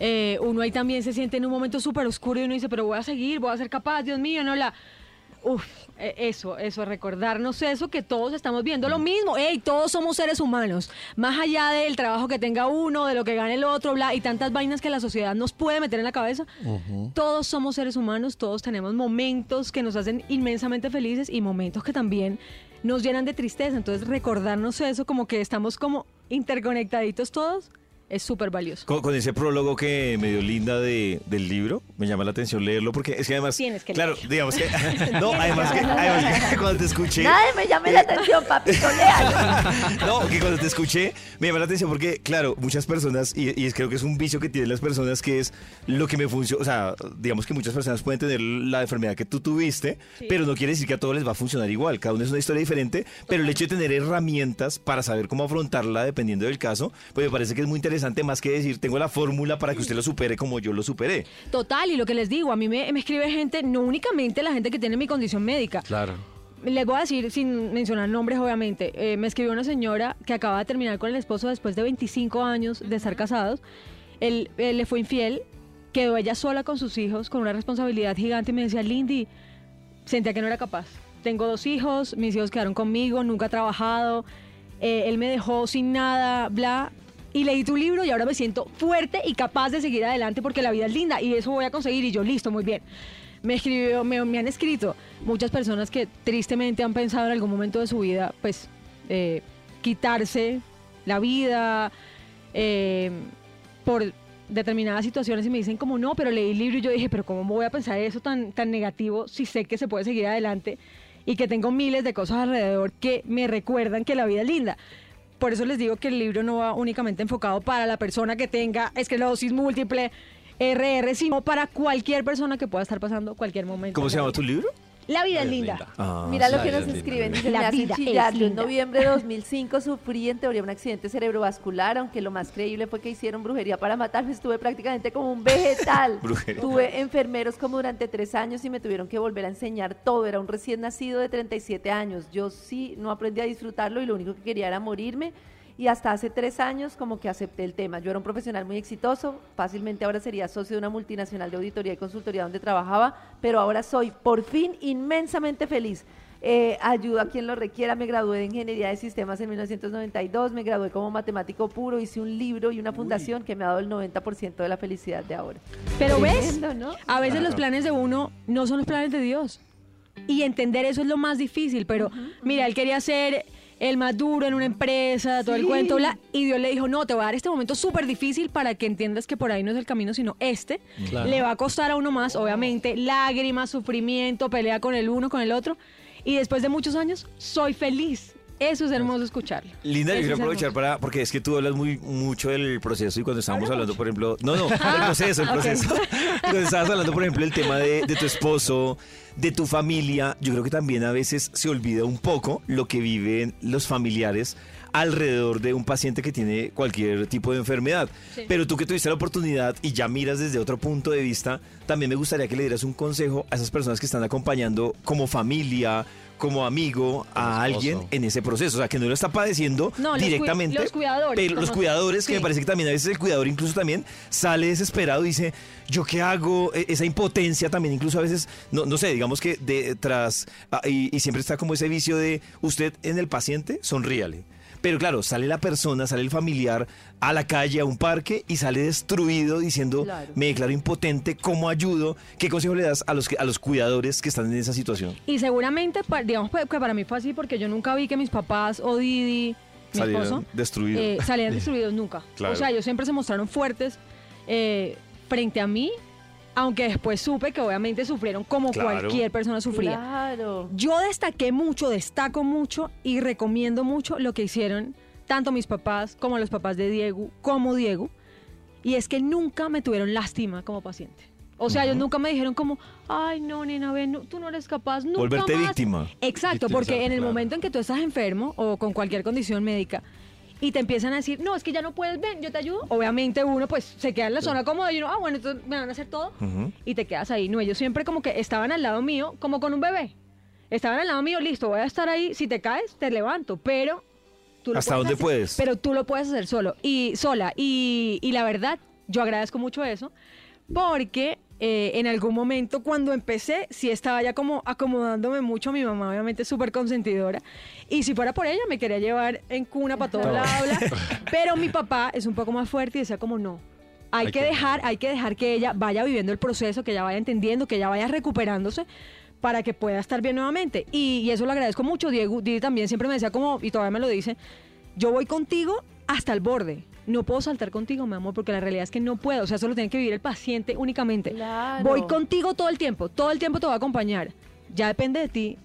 Eh, uno ahí también se siente en un momento súper oscuro y uno dice, pero voy a seguir, voy a ser capaz, Dios mío, no la... Uf, eh, eso, eso, recordarnos eso, que todos estamos viendo lo mismo. Ey, todos somos seres humanos. Más allá del trabajo que tenga uno, de lo que gane el otro, bla, y tantas vainas que la sociedad nos puede meter en la cabeza. Todos somos seres humanos, todos tenemos momentos que nos hacen inmensamente felices y momentos que también nos llenan de tristeza. Entonces, recordarnos eso, como que estamos como interconectaditos todos, es súper valioso. Con, con ese prólogo que me dio linda de, del libro, me llama la atención leerlo porque es que además. Tienes que Claro, digamos que. No, además que, además que cuando te escuché. Nadie me llame la atención, papito, léalo. No, que cuando te escuché me llama la atención porque, claro, muchas personas, y, y es, creo que es un vicio que tienen las personas, que es lo que me funciona. O sea, digamos que muchas personas pueden tener la enfermedad que tú tuviste, pero no quiere decir que a todos les va a funcionar igual. Cada uno es una historia diferente, pero el hecho de tener herramientas para saber cómo afrontarla dependiendo del caso, pues me parece que es muy interesante, más que decir, tengo la fórmula para que usted lo supere como yo lo superé. Total, y lo que les digo, a mí me, me escribe gente, no únicamente la gente que tiene mi condición médica. Claro. Les voy a decir, sin mencionar nombres, obviamente. eh, me escribió una señora que acaba de terminar con el esposo después de 25 años de estar casados. Él, él le fue infiel, quedó ella sola con sus hijos, con una responsabilidad gigante, y me decía, Lindy, sentía que no era capaz. Tengo dos hijos, mis hijos quedaron conmigo, nunca he trabajado, eh, él me dejó sin nada, bla. Y leí tu libro y ahora me siento fuerte y capaz de seguir adelante porque la vida es linda y eso voy a conseguir. Y yo, listo, muy bien. Me escribió, me, han escrito muchas personas que tristemente han pensado en algún momento de su vida, pues, eh, quitarse la vida eh, por determinadas situaciones y me dicen como no, pero leí el libro y yo dije, pero ¿cómo voy a pensar eso tan, tan negativo si sé que se puede seguir adelante y que tengo miles de cosas alrededor que me recuerdan que la vida es linda? Por eso les digo que el libro no va únicamente enfocado para la persona que tenga esclerosis múltiple, RR, sino para cualquier persona que pueda estar pasando cualquier momento. ¿Cómo se la llama tu libro? La vida es linda. Ah, Mira lo que nos escriben. Dice, La me hacen vida es chillar. Yo en noviembre de 2005 sufrí en teoría un accidente cerebrovascular, aunque lo más creíble fue que hicieron brujería para matarme. Estuve prácticamente como un vegetal. Brujería. Tuve enfermeros como durante tres años y me tuvieron que volver a enseñar todo. Era un recién nacido de 37 años. Yo sí no aprendí a disfrutarlo y lo único que quería era morirme. Y hasta hace tres años como que acepté el tema. Yo era un profesional muy exitoso, fácilmente ahora sería socio de una multinacional de auditoría y consultoría donde trabajaba, pero ahora soy por fin inmensamente feliz. Eh, ayudo a quien lo requiera, me gradué de Ingeniería de Sistemas en 1992, me gradué como matemático puro, hice un libro y una fundación que me ha dado el 90% de la felicidad de ahora. Pero ves, a veces los planes de uno no son los planes de Dios. Y entender eso es lo más difícil. Pero mira, él quería ser el más duro en una empresa, todo el cuento, bla, y Dios le dijo, no, te voy a dar este momento súper difícil para que entiendas que por ahí no es el camino, sino este. Claro. Le va a costar a uno más, obviamente, lágrimas, sufrimiento, pelea con el uno, con el otro. Y después de muchos años, soy feliz. Eso es hermoso escucharlo. Linda, yo quiero aprovechar para, porque es que tú hablas muy mucho del proceso y cuando estábamos hablando, por ejemplo, no, no, Ah, el proceso, el proceso. Cuando estabas hablando, por ejemplo, el tema de, de tu esposo, de tu familia, yo creo que también a veces se olvida un poco lo que viven los familiares alrededor de un paciente que tiene cualquier tipo de enfermedad. Sí. Pero tú que tuviste la oportunidad y ya miras desde otro punto de vista, también me gustaría que le dieras un consejo a esas personas que están acompañando como familia, como amigo a alguien en ese proceso. O sea, que no lo está padeciendo No, los cui- directamente. los cuidadores, Pero los cuidadores, que me parece que también a veces el cuidador incluso también sale desesperado y dice, ¿yo qué hago? E- Esa impotencia también incluso a veces, no, no sé, digamos que detrás, ah, y, y siempre está como ese vicio de usted en el paciente, sonríale. Pero claro, sale la persona, sale el familiar a la calle, a un parque y sale destruido diciendo, Claro. me declaro impotente, ¿cómo ayudo? ¿Qué consejo le das a los, a los cuidadores que están en esa situación? Y seguramente, digamos pues, que para mí fue así porque yo nunca vi que mis papás o Didi, mi Salieron esposo, destruidos. eh, salían destruidos nunca. Claro. O sea, ellos siempre se mostraron fuertes eh, frente a mí, aunque después supe que obviamente sufrieron como Claro. cualquier persona sufría. Claro. Yo destaqué mucho, destaco mucho y recomiendo mucho lo que hicieron tanto mis papás como los papás de Diego, como Diego, y es que nunca me tuvieron lástima como paciente. O sea, ellos nunca me dijeron como, ay, no, nena, ven, no, tú no eres capaz, nunca Volverte más". víctima. Exacto, porque en el claro. momento en que tú estás enfermo o con cualquier condición médica y te empiezan a decir, no, es que ya no puedes, ven, yo te ayudo, obviamente uno pues se queda en la zona cómoda y uno, ah, bueno, entonces me van a hacer todo y te quedas ahí. No, ellos siempre como que estaban al lado mío, como con un bebé. Estaban al lado mío, listo, voy a estar ahí, si te caes, te levanto, pero tú lo ¿Hasta puedes dónde hacer- puedes? Pero tú lo puedes hacer solo y sola. Y, y la verdad, yo agradezco mucho eso, porque eh, en algún momento cuando empecé, sí estaba ya como acomodándome mucho, mi mamá obviamente es súper consentidora, y si fuera por ella me quería llevar en cuna para todo Todo. lado, bla. pero mi papá es un poco más fuerte y decía como no. Hay, Hay que que- dejar, hay que dejar que ella vaya viviendo el proceso, que ella vaya entendiendo, que ella vaya recuperándose para que pueda estar bien nuevamente. Y, y eso lo agradezco mucho. Diego Didi también siempre me decía como, y todavía me lo dice, yo voy contigo hasta el borde. No puedo saltar contigo, mi amor, porque la realidad es que no puedo. O sea, eso lo tiene que vivir el paciente únicamente. Claro. Voy contigo todo el tiempo, todo el tiempo te voy a acompañar. Ya depende de ti.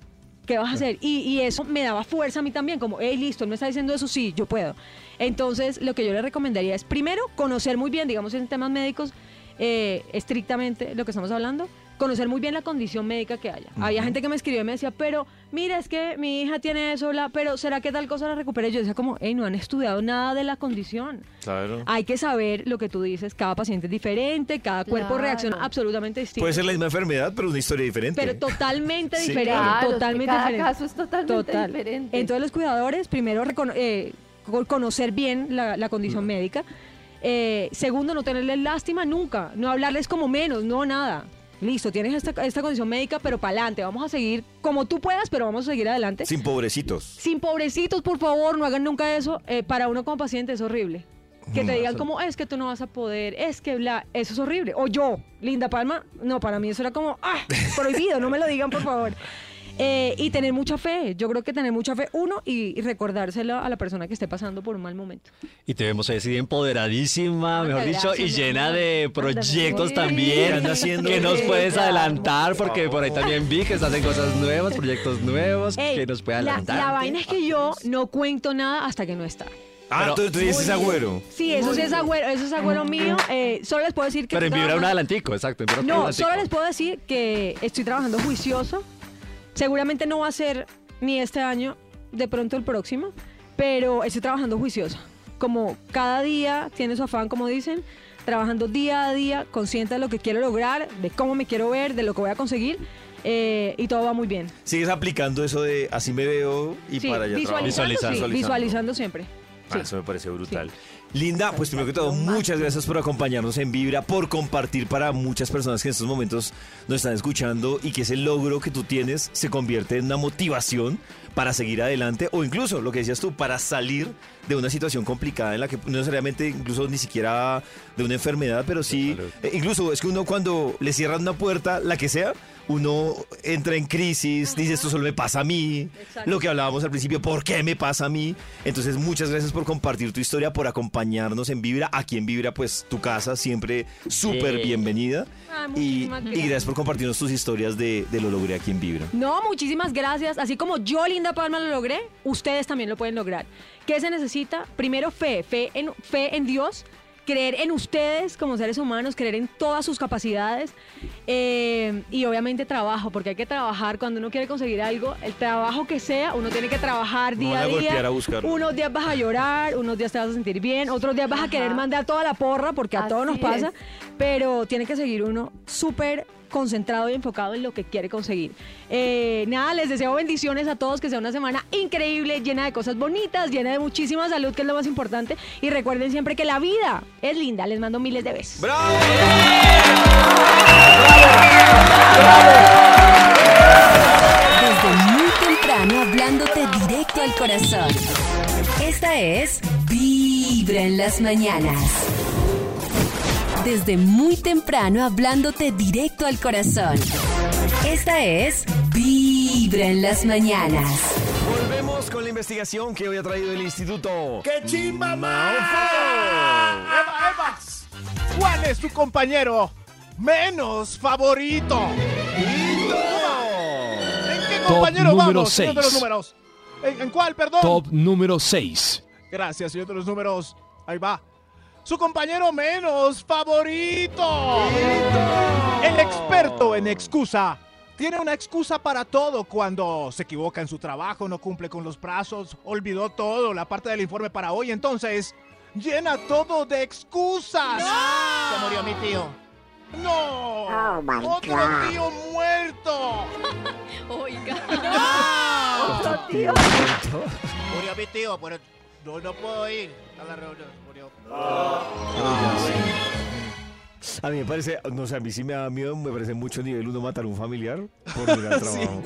¿Qué vas a hacer? Y, y eso me daba fuerza a mí también, como, hey, listo, él me está diciendo eso, sí, yo puedo. Entonces, lo que yo le recomendaría es, primero, conocer muy bien, digamos, en temas médicos, eh, estrictamente lo que estamos hablando, conocer muy bien la condición médica que haya. Había gente que me escribió y me decía, pero mira, es que mi hija tiene eso, bla, pero ¿será que tal cosa la recupere? Yo decía como, hey, no han estudiado nada de la condición. Claro. Hay que saber lo que tú dices, cada paciente es diferente, cada cuerpo Claro. reacciona absolutamente distinto. Puede ser la misma enfermedad, pero una historia diferente. Pero totalmente Sí, diferente, claro. Totalmente cada diferente. caso es totalmente Total. diferente. Entonces los cuidadores, primero, recono- eh, co- conocer bien la, la condición médica. Eh, segundo, no tenerles lástima nunca, no hablarles como menos, no nada. Listo, tienes esta, esta condición médica, pero para adelante, vamos a seguir como tú puedas, pero vamos a seguir adelante. Sin pobrecitos. Sin pobrecitos, por favor, no hagan nunca eso. Eh, para uno como paciente es horrible. Que te digan como, es que tú no vas a poder, es que bla, eso es horrible. O yo, Linda Palma, no, para mí eso era como, ah, prohibido, no me lo digan, por favor. Eh, y tener mucha fe, yo creo que tener mucha fe, uno, y, y recordárselo a la persona que esté pasando por un mal momento. Y te vemos así empoderadísima, mejor dicho, y llena de proyectos Sí. también. Que nos puedes adelantar, porque por ahí también vi que estás en cosas nuevas, proyectos nuevos, Ey, que nos puedes la, adelantar. la vaina es que yo no cuento nada hasta que no está. Ah, tú, tú dices agüero. Sí, eso sí es agüero, eso es agüero mío. Eh, solo les puedo decir que... Pero en estoy Vibra un adelantico, exacto. en Vibra un No, adelantico. solo les puedo decir que estoy trabajando juicioso. Seguramente no va a ser ni este año, de pronto el próximo, pero estoy trabajando juicioso. Como cada día tiene su afán, como dicen, trabajando día a día, consciente de lo que quiero lograr, de cómo me quiero ver, de lo que voy a conseguir, eh, y todo va muy bien. Sigues aplicando eso de así me veo y Sí, para allá visualizando, sí, visualizando siempre. Ah, eso me parece brutal. Linda, pues primero que todo, muchas gracias por acompañarnos en Vibra, por compartir para muchas personas que en estos momentos nos están escuchando y que ese logro que tú tienes se convierte en una motivación para seguir adelante o incluso, lo que decías tú, para salir de una situación complicada en la que no necesariamente incluso ni siquiera de una enfermedad, pero sí, eh, incluso es que uno cuando le cierran una puerta, la que sea, uno entra en crisis, dice esto solo me pasa a mí, Exacto. lo que hablábamos al principio, ¿por qué me pasa a mí? Entonces muchas gracias por compartir tu historia, por acompañarnos en Vibra, aquí en Vibra pues tu casa siempre súper Sí. bienvenida Ah, y, muchísimas y gracias. gracias por compartirnos tus historias de, de lo logré aquí en Vibra. No, muchísimas gracias. Así como yo, Linda Palma, lo logré, ustedes también lo pueden lograr. ¿Qué se necesita? Primero fe, fe en, fe en Dios, creer en ustedes como seres humanos, creer en todas sus capacidades eh, y obviamente trabajo, porque hay que trabajar cuando uno quiere conseguir algo, el trabajo que sea, uno tiene que trabajar día a día. a. Unos días vas a llorar, unos días te vas a sentir bien, otros días vas a querer mandar toda la porra, porque a todos nos pasa, es. pero tiene que seguir uno súper concentrado y enfocado en lo que quiere conseguir. Eh, nada, les deseo bendiciones a todos, que sea una semana increíble, llena de cosas bonitas, llena de muchísima salud, que es lo más importante. Y recuerden siempre que la vida es linda. Les mando miles de besos. Desde muy temprano hablándote directo al corazón. Esta es Vibra en las mañanas. Desde muy temprano hablándote directo al corazón. Esta es Vibra en las mañanas. Volvemos con la investigación que hoy ha traído el instituto. ¡Qué chimba, Eva, Eva, ¿cuál es tu compañero menos favorito? ¿En qué Top compañero número vamos, señor de los números? ¿En, en cuál, perdón? Top número 6. Gracias, señor de los números. Ahí va. Su compañero menos favorito. El experto en excusa. Tiene una excusa para todo cuando se equivoca en su trabajo, no cumple con los plazos, olvidó todo, la parte del informe para hoy, entonces llena todo de excusas. Se murió mi tío. No. Otro tío muerto. Oiga. Otro tío. Murió mi tío, pero no, no puedo ir a la reunión. Murió. A mí me parece, no sé, a mí sí me da miedo, me parece mucho nivel uno matar a un familiar por ir al trabajo.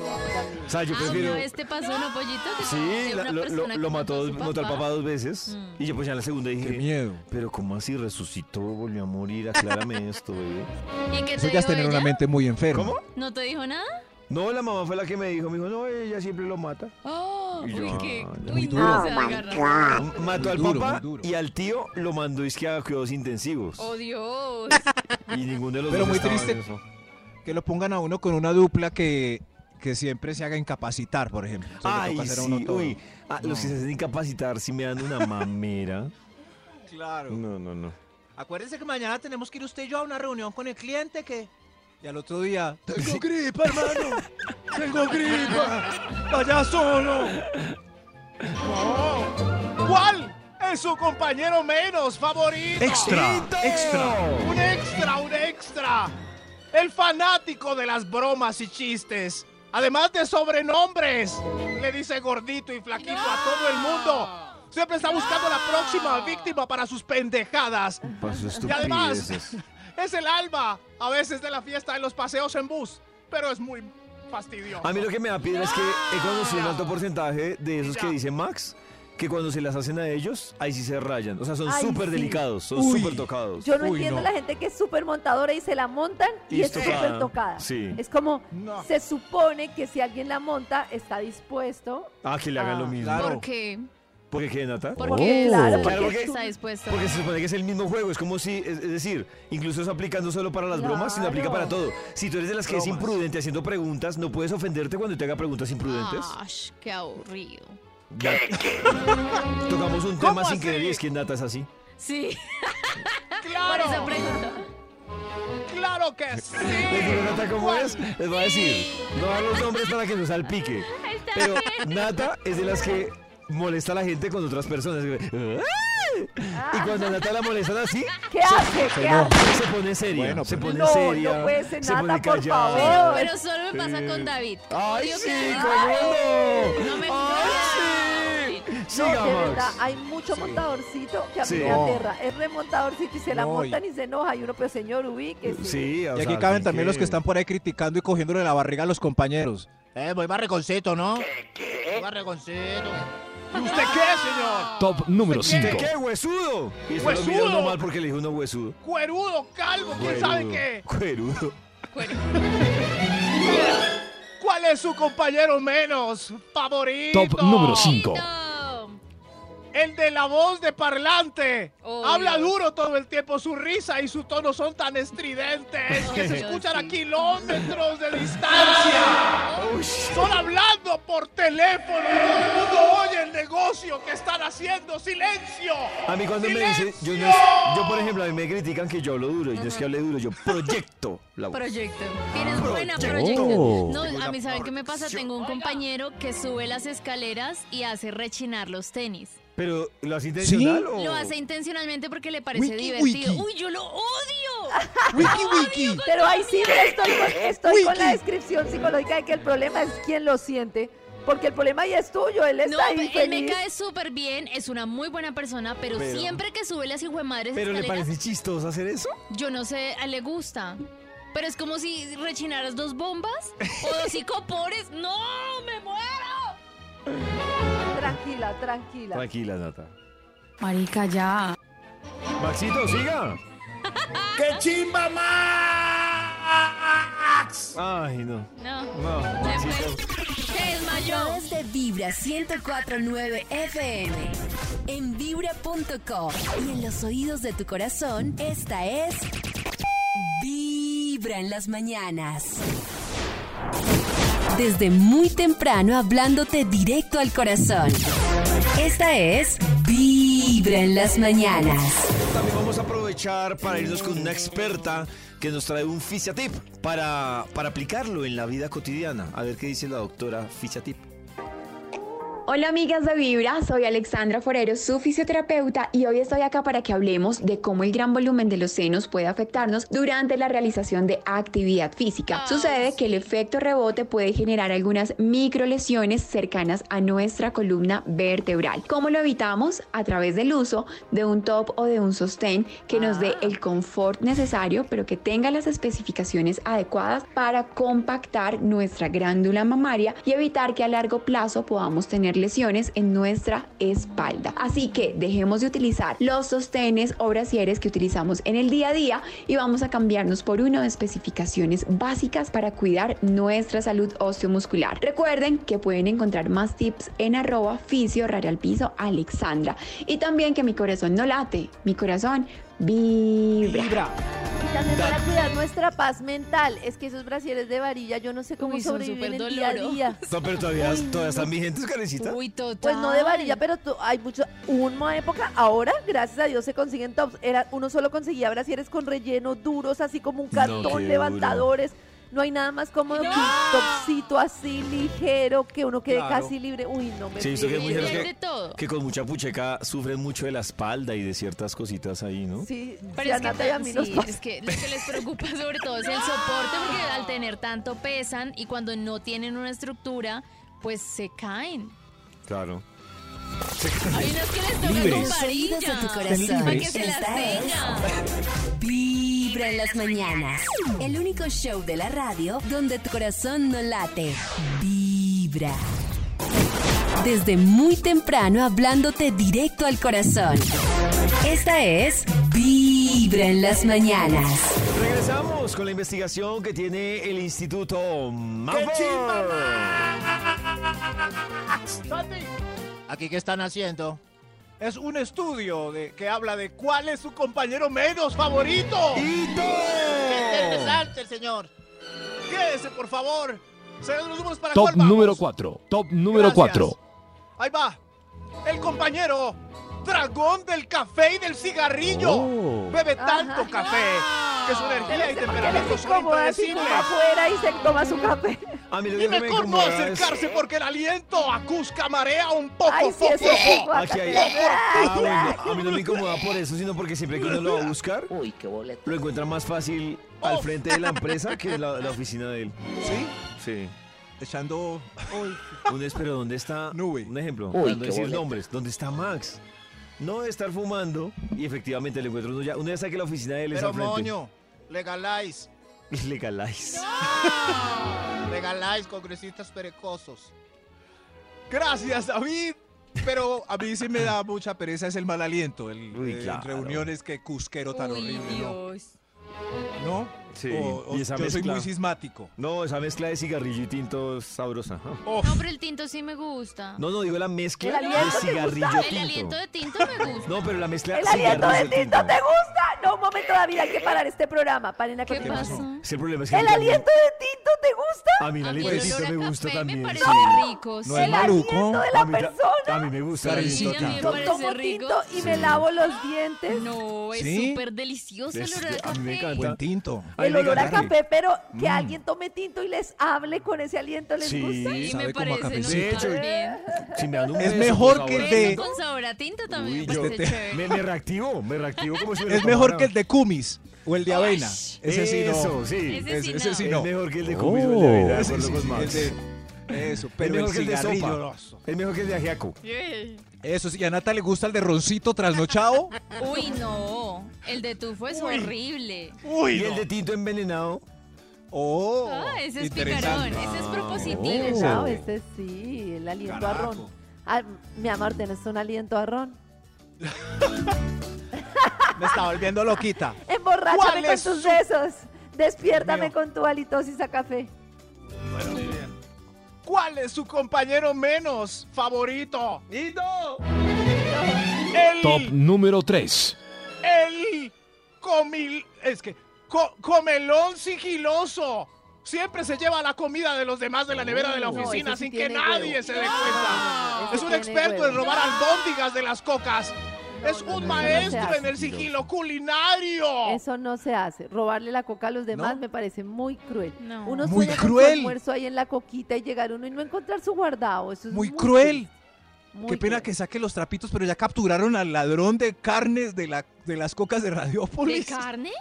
O sea, yo Ah, prefiero... una vez te pasó, ¿no, pollito? Que Sí, la- una lo, persona lo- que lo mató, mató al papá. dos veces. Mm. Y yo pues ya en la segunda dije, miedo. pero ¿cómo así resucitó, volvió a morir? Aclárame esto, bebé. ¿Y qué te Eso ya es tener una mente muy enferma. ¿Cómo? ¿No te dijo nada? No, la mamá fue la que me dijo, me dijo, no, ella siempre lo mata. Oh. Y Uy, yo, qué. ay, Uy, muy no, duro. se agarra. Mató al duro, papá y al tío lo mandó es que a cuidados intensivos. Oh, Dios. Y ninguno de los Pero dos muy triste. eso. Que lo pongan a uno con una dupla que, que siempre se haga incapacitar, por ejemplo. Entonces Ay, hacer sí, uy. Ah, Los No. que se hacen incapacitar sí me dan una mamera. Claro. No, no, no. Acuérdense que mañana tenemos que ir usted y yo a una reunión con el cliente que... Y al otro día, Tengo gripa, hermano. Tengo gripa. Vaya solo. No. ¿Cuál es su compañero menos favorito? Extra, extra. Un extra, un extra. El fanático de las bromas y chistes. Además de sobrenombres. Le dice gordito y flaquito a todo el mundo. Siempre está buscando la próxima víctima para sus pendejadas. Para sus Y además. Es el alma a veces de la fiesta en los paseos en bus. Pero es muy fastidioso. A mí lo que me da piedra es que he conocido un alto porcentaje de esos que dice Max, que cuando se las hacen a ellos, ahí sí se rayan. O sea, son súper sí. delicados, son súper tocados. Yo no Uy, entiendo no. la gente que es súper montadora y se la montan y, Y es súper tocada. Sí. Es como, No. se supone que si alguien la monta, está dispuesto. Ah, que le hagan Ah, lo mismo. claro. ¿Por qué? ¿Por qué, Nata? Porque Claro, porque está dispuesto. Porque se supone que es el mismo juego, es como si, es, es decir, incluso es aplicando solo para las bromas, sino aplica para Claro. todo. Si tú eres de las que es imprudente haciendo preguntas, no puedes ofenderte cuando te haga preguntas imprudentes. Ash, qué aburrido. Tocamos un tema ¿Cómo sin querer y es que Nata es así. Sí, por ¡Claro! eso pregunto. ¡Claro que sí! Nata, ¿cómo es? Les voy a decir, no dan los nombres para que no salpique. Está Pero bien. Nata es de las que molesta a la gente con otras personas. Y cuando a Nata la molestan así, ¿Qué hace? ¿Qué no, hace? se pone seria. Bueno, se pero- pone No, seria. no puede ser se pone por favor. Pero solo me pasa con David. ¡Ay, Odio sí! ¿Cómo no? No me ¡Ay, sí! Siga, de verdad, hay mucho montadorcito que a mí Sí. me aterra. Es remontadorcito y se la No, montan y se enoja. Y uno, pero señor, ubíquese. Sí, o y aquí sea, caben sí también los que están por ahí criticando y cogiéndole la barriga a los compañeros. Eh, voy barriconcito, ¿no? Voy barriconcito. ¿Y usted qué, señor? Top número ¿Usted 5. ¿Qué, huesudo? Y ¡Huesudo! mal porque le dijo uno huesudo. Cuerudo, calvo, quién sabe qué. Cuerudo. ¿Cuál es su compañero menos favorito? Top número 5. El de la voz de parlante. Oh, Habla Dios. duro todo el tiempo. Su risa y su tono son tan estridentes que se escuchan a kilómetros de distancia. Son hablando por teléfono y todo el mundo oye el negocio que están haciendo. ¡Silencio! A mí cuando me dicen, yo, no ¡Silencio! es- yo por ejemplo, a mí me critican que yo hablo duro y no es que hable duro, yo proyecto la voz. Proyecto. Tienes buena Proyecto. No, a mí saben qué me pasa. Tengo un compañero que sube las escaleras y hace rechinar los tenis. Pero, ¿lo hace intencional o...? Lo hace intencionalmente porque le parece Wiki, divertido. wiki. Uy, yo lo odio. Wiki Wiki. Pero ahí sí estoy, con, estoy con la descripción psicológica de que el problema es quien lo siente. Porque el problema ya es tuyo, él está No, ahí él me feliz. cae súper bien, es una muy buena persona, pero, Pero- siempre que sube las madres ¿Pero le parece chistoso hacer eso? yo no sé, a él le gusta. Pero es como si rechinaras dos bombas o dos psicopores. ¡No! ¡Me muero! Tranquila, tranquila. Tranquila, Nata. Marica, ya. Maxito, siga. ¡Qué chimba Max! Ay, no. No. No, Maxito. Se desmayó. de Vibra 1049 FM. En vibra.com. Y en los oídos de tu corazón, esta es. Vibra en las mañanas. Desde muy temprano hablándote directo al corazón. Esta es Vibra en las mañanas. También vamos a aprovechar para irnos con una experta que nos trae un Fisiatip para, para aplicarlo en la vida cotidiana. A ver qué dice la doctora Fisiatip. Hola amigas de Vibra, soy Alexandra Forero, su fisioterapeuta y hoy estoy acá para que hablemos de cómo el gran volumen de los senos puede afectarnos durante la realización de actividad física. Sucede que el efecto rebote puede generar algunas micro lesiones cercanas a nuestra columna vertebral. ¿Cómo lo evitamos? A través del uso de un top o de un sostén que nos dé el confort necesario pero que tenga las especificaciones adecuadas para compactar nuestra glándula mamaria y evitar que a largo plazo podamos tener lesiones en nuestra espalda. Así que dejemos de utilizar los sostenes o brasieres que utilizamos en el día a día y vamos a cambiarnos por uno de especificaciones básicas para cuidar nuestra salud osteomuscular. Recuerden que pueden encontrar más tips en arroba fisio rara al piso Alexandra y también que mi corazón no late, mi corazón vibra. Y también para cuidar nuestra paz mental. Es que esos brasieres de varilla, yo no sé cómo Uy, son sobreviven súper el día a dolorosos. día. No, pero todavía, todavía están vigentes, Karencita. Uy, total. Pues no de varilla, pero tú- hay mucho. Hubo una época, ahora, gracias a Dios, se consiguen tops. Era, uno solo conseguía brasieres con relleno duros, así como un No, cartón, levantadores. No hay nada más cómodo que un topcito así ligero, que uno quede Claro. casi libre. Uy, no me Sí, que de todo. que, con mucha pucheca sufren mucho de la espalda y de ciertas cositas ahí, ¿no? Sí, Pero sí, es a que, Nata y a mí nos sí, pasa. es que lo que les preocupa sobre todo es el soporte, porque al tener tanto pesan y cuando no tienen una estructura, pues se caen. Claro. Hay unas que les tocan Libres. con de tu varilla, corazón. para que se las Esta es. Vibra en las mañanas. El único show de la radio donde tu corazón no late. Vibra. Desde muy temprano hablándote directo al corazón. Esta es Vibra en las mañanas. Regresamos con la investigación que tiene el Instituto Malfoy. ¿Aquí qué están haciendo? Es un estudio de, que habla de cuál es su compañero menos favorito. ¡Qué interesante, señor! Quédese, por favor. Sean los números para Top cuál número 4. Top número Gracias. 4. Ahí va. El compañero dragón del café y del cigarrillo. Oh. Bebe tanto Ajá. café que su energía y temperamento es son impredecibles. afuera y se toma su café. A mí Y mejor no es- acercarse porque el aliento acusca marea un poco. Ay, sí, poco. sí, Aquí hay- Ah, bueno, a mí no me incomoda por eso, sino porque siempre que uno lo va a buscar, Uy, qué boleto. lo encuentra más fácil al frente de la empresa que en la, la oficina de él. ¿Sí? Sí. Echando Un es, pero ¿dónde está? Nube. Un ejemplo, Uy, no decir nombres. ¿Dónde está Max? No de estar fumando y efectivamente le encuentro uno ya. Uno ya sabe que la oficina de él es Pero al frente. moño, legalize. Legalize. Legalize, congresistas perecosos. Gracias, David. Pero a mí sí me da mucha pereza es el mal aliento, el, Uy, eh, claro. reuniones que cusquero tan Uy, horrible, ¿no? Dios. ¿No? Sí, O- o y esa yo soy muy sismático. No, esa mezcla de cigarrillo y tinto es sabrosa. Oh, No, pero el tinto sí me gusta. No, no, digo la mezcla ¿El de cigarrillo? El aliento de tinto me gusta. No, pero la mezcla ¿El aliento de tinto te gusta? No, un momento, David, hay que parar este programa. Paren a ¿Qué pasó? Sí, el problema es que ¿El aliento de tinto te gusta? A mí el aliento de el tinto me gusta también. Me parece sí. rico. No maluco. aliento de A la persona. A mí me gusta el aliento de tinto. tomo rico. tinto y me lavo los dientes. No, es súper delicioso el olor a mí me encanta. buen tinto. El olor a café, pero que Mm. alguien tome tinto y les hable con ese aliento, ¿les Sí. gusta? Sabe me parece, no. De hecho. Si me dan un Es beso, mejor que el de- con sabor a tinto también Uy, me yo parece te-. Me, me reactivo, me reactivo como si me Es mejor que el de Cumis o el de avena. Ese sí no. Eso, sí. Ese sí ese no. sí Es no. mejor que el de Oh. Cumis o el de avena, Ese sí, sí, el de- Eso, Es pero mejor el que el de sopa. Es mejor que el de ajiaco. Eso sí, ¿y a Nata le gusta el de roncito trasnochado? Uy, no. El de tufo es horrible. Uy, y el no. de tinto envenenado. Oh, Ah, ese es picarón. Ese es propositivo. Envenenado, este sí, el aliento a ron. Ah, mi amor, ¿tienes un aliento a ron? Me está volviendo loquita. Emborráchame ¿Cuál con tus su- besos. Despiértame con tu halitosis a café. ¿Cuál es su compañero menos favorito? El, Top número 3. el comil, es que co- comelón sigiloso. Siempre se lleva la comida de los demás de la nevera de la No, oficina sí sin que nadie huevo. se dé cuenta. es un experto huevo. en robar albóndigas de las cocas. Es un no, maestro en el sigilo culinario. Eso no se hace. Robarle la coca a los demás ¿No? me parece muy cruel. No. Uno Muy sueña con su cruel. almuerzo ahí en la coquita y llegar uno y no encontrar su guardado. Eso es Muy muy, cruel. Muy Qué pena cruel. que saque los trapitos, pero ya capturaron al ladrón de carnes de, la, de las cocas de ¿De Radiópolis. carnes?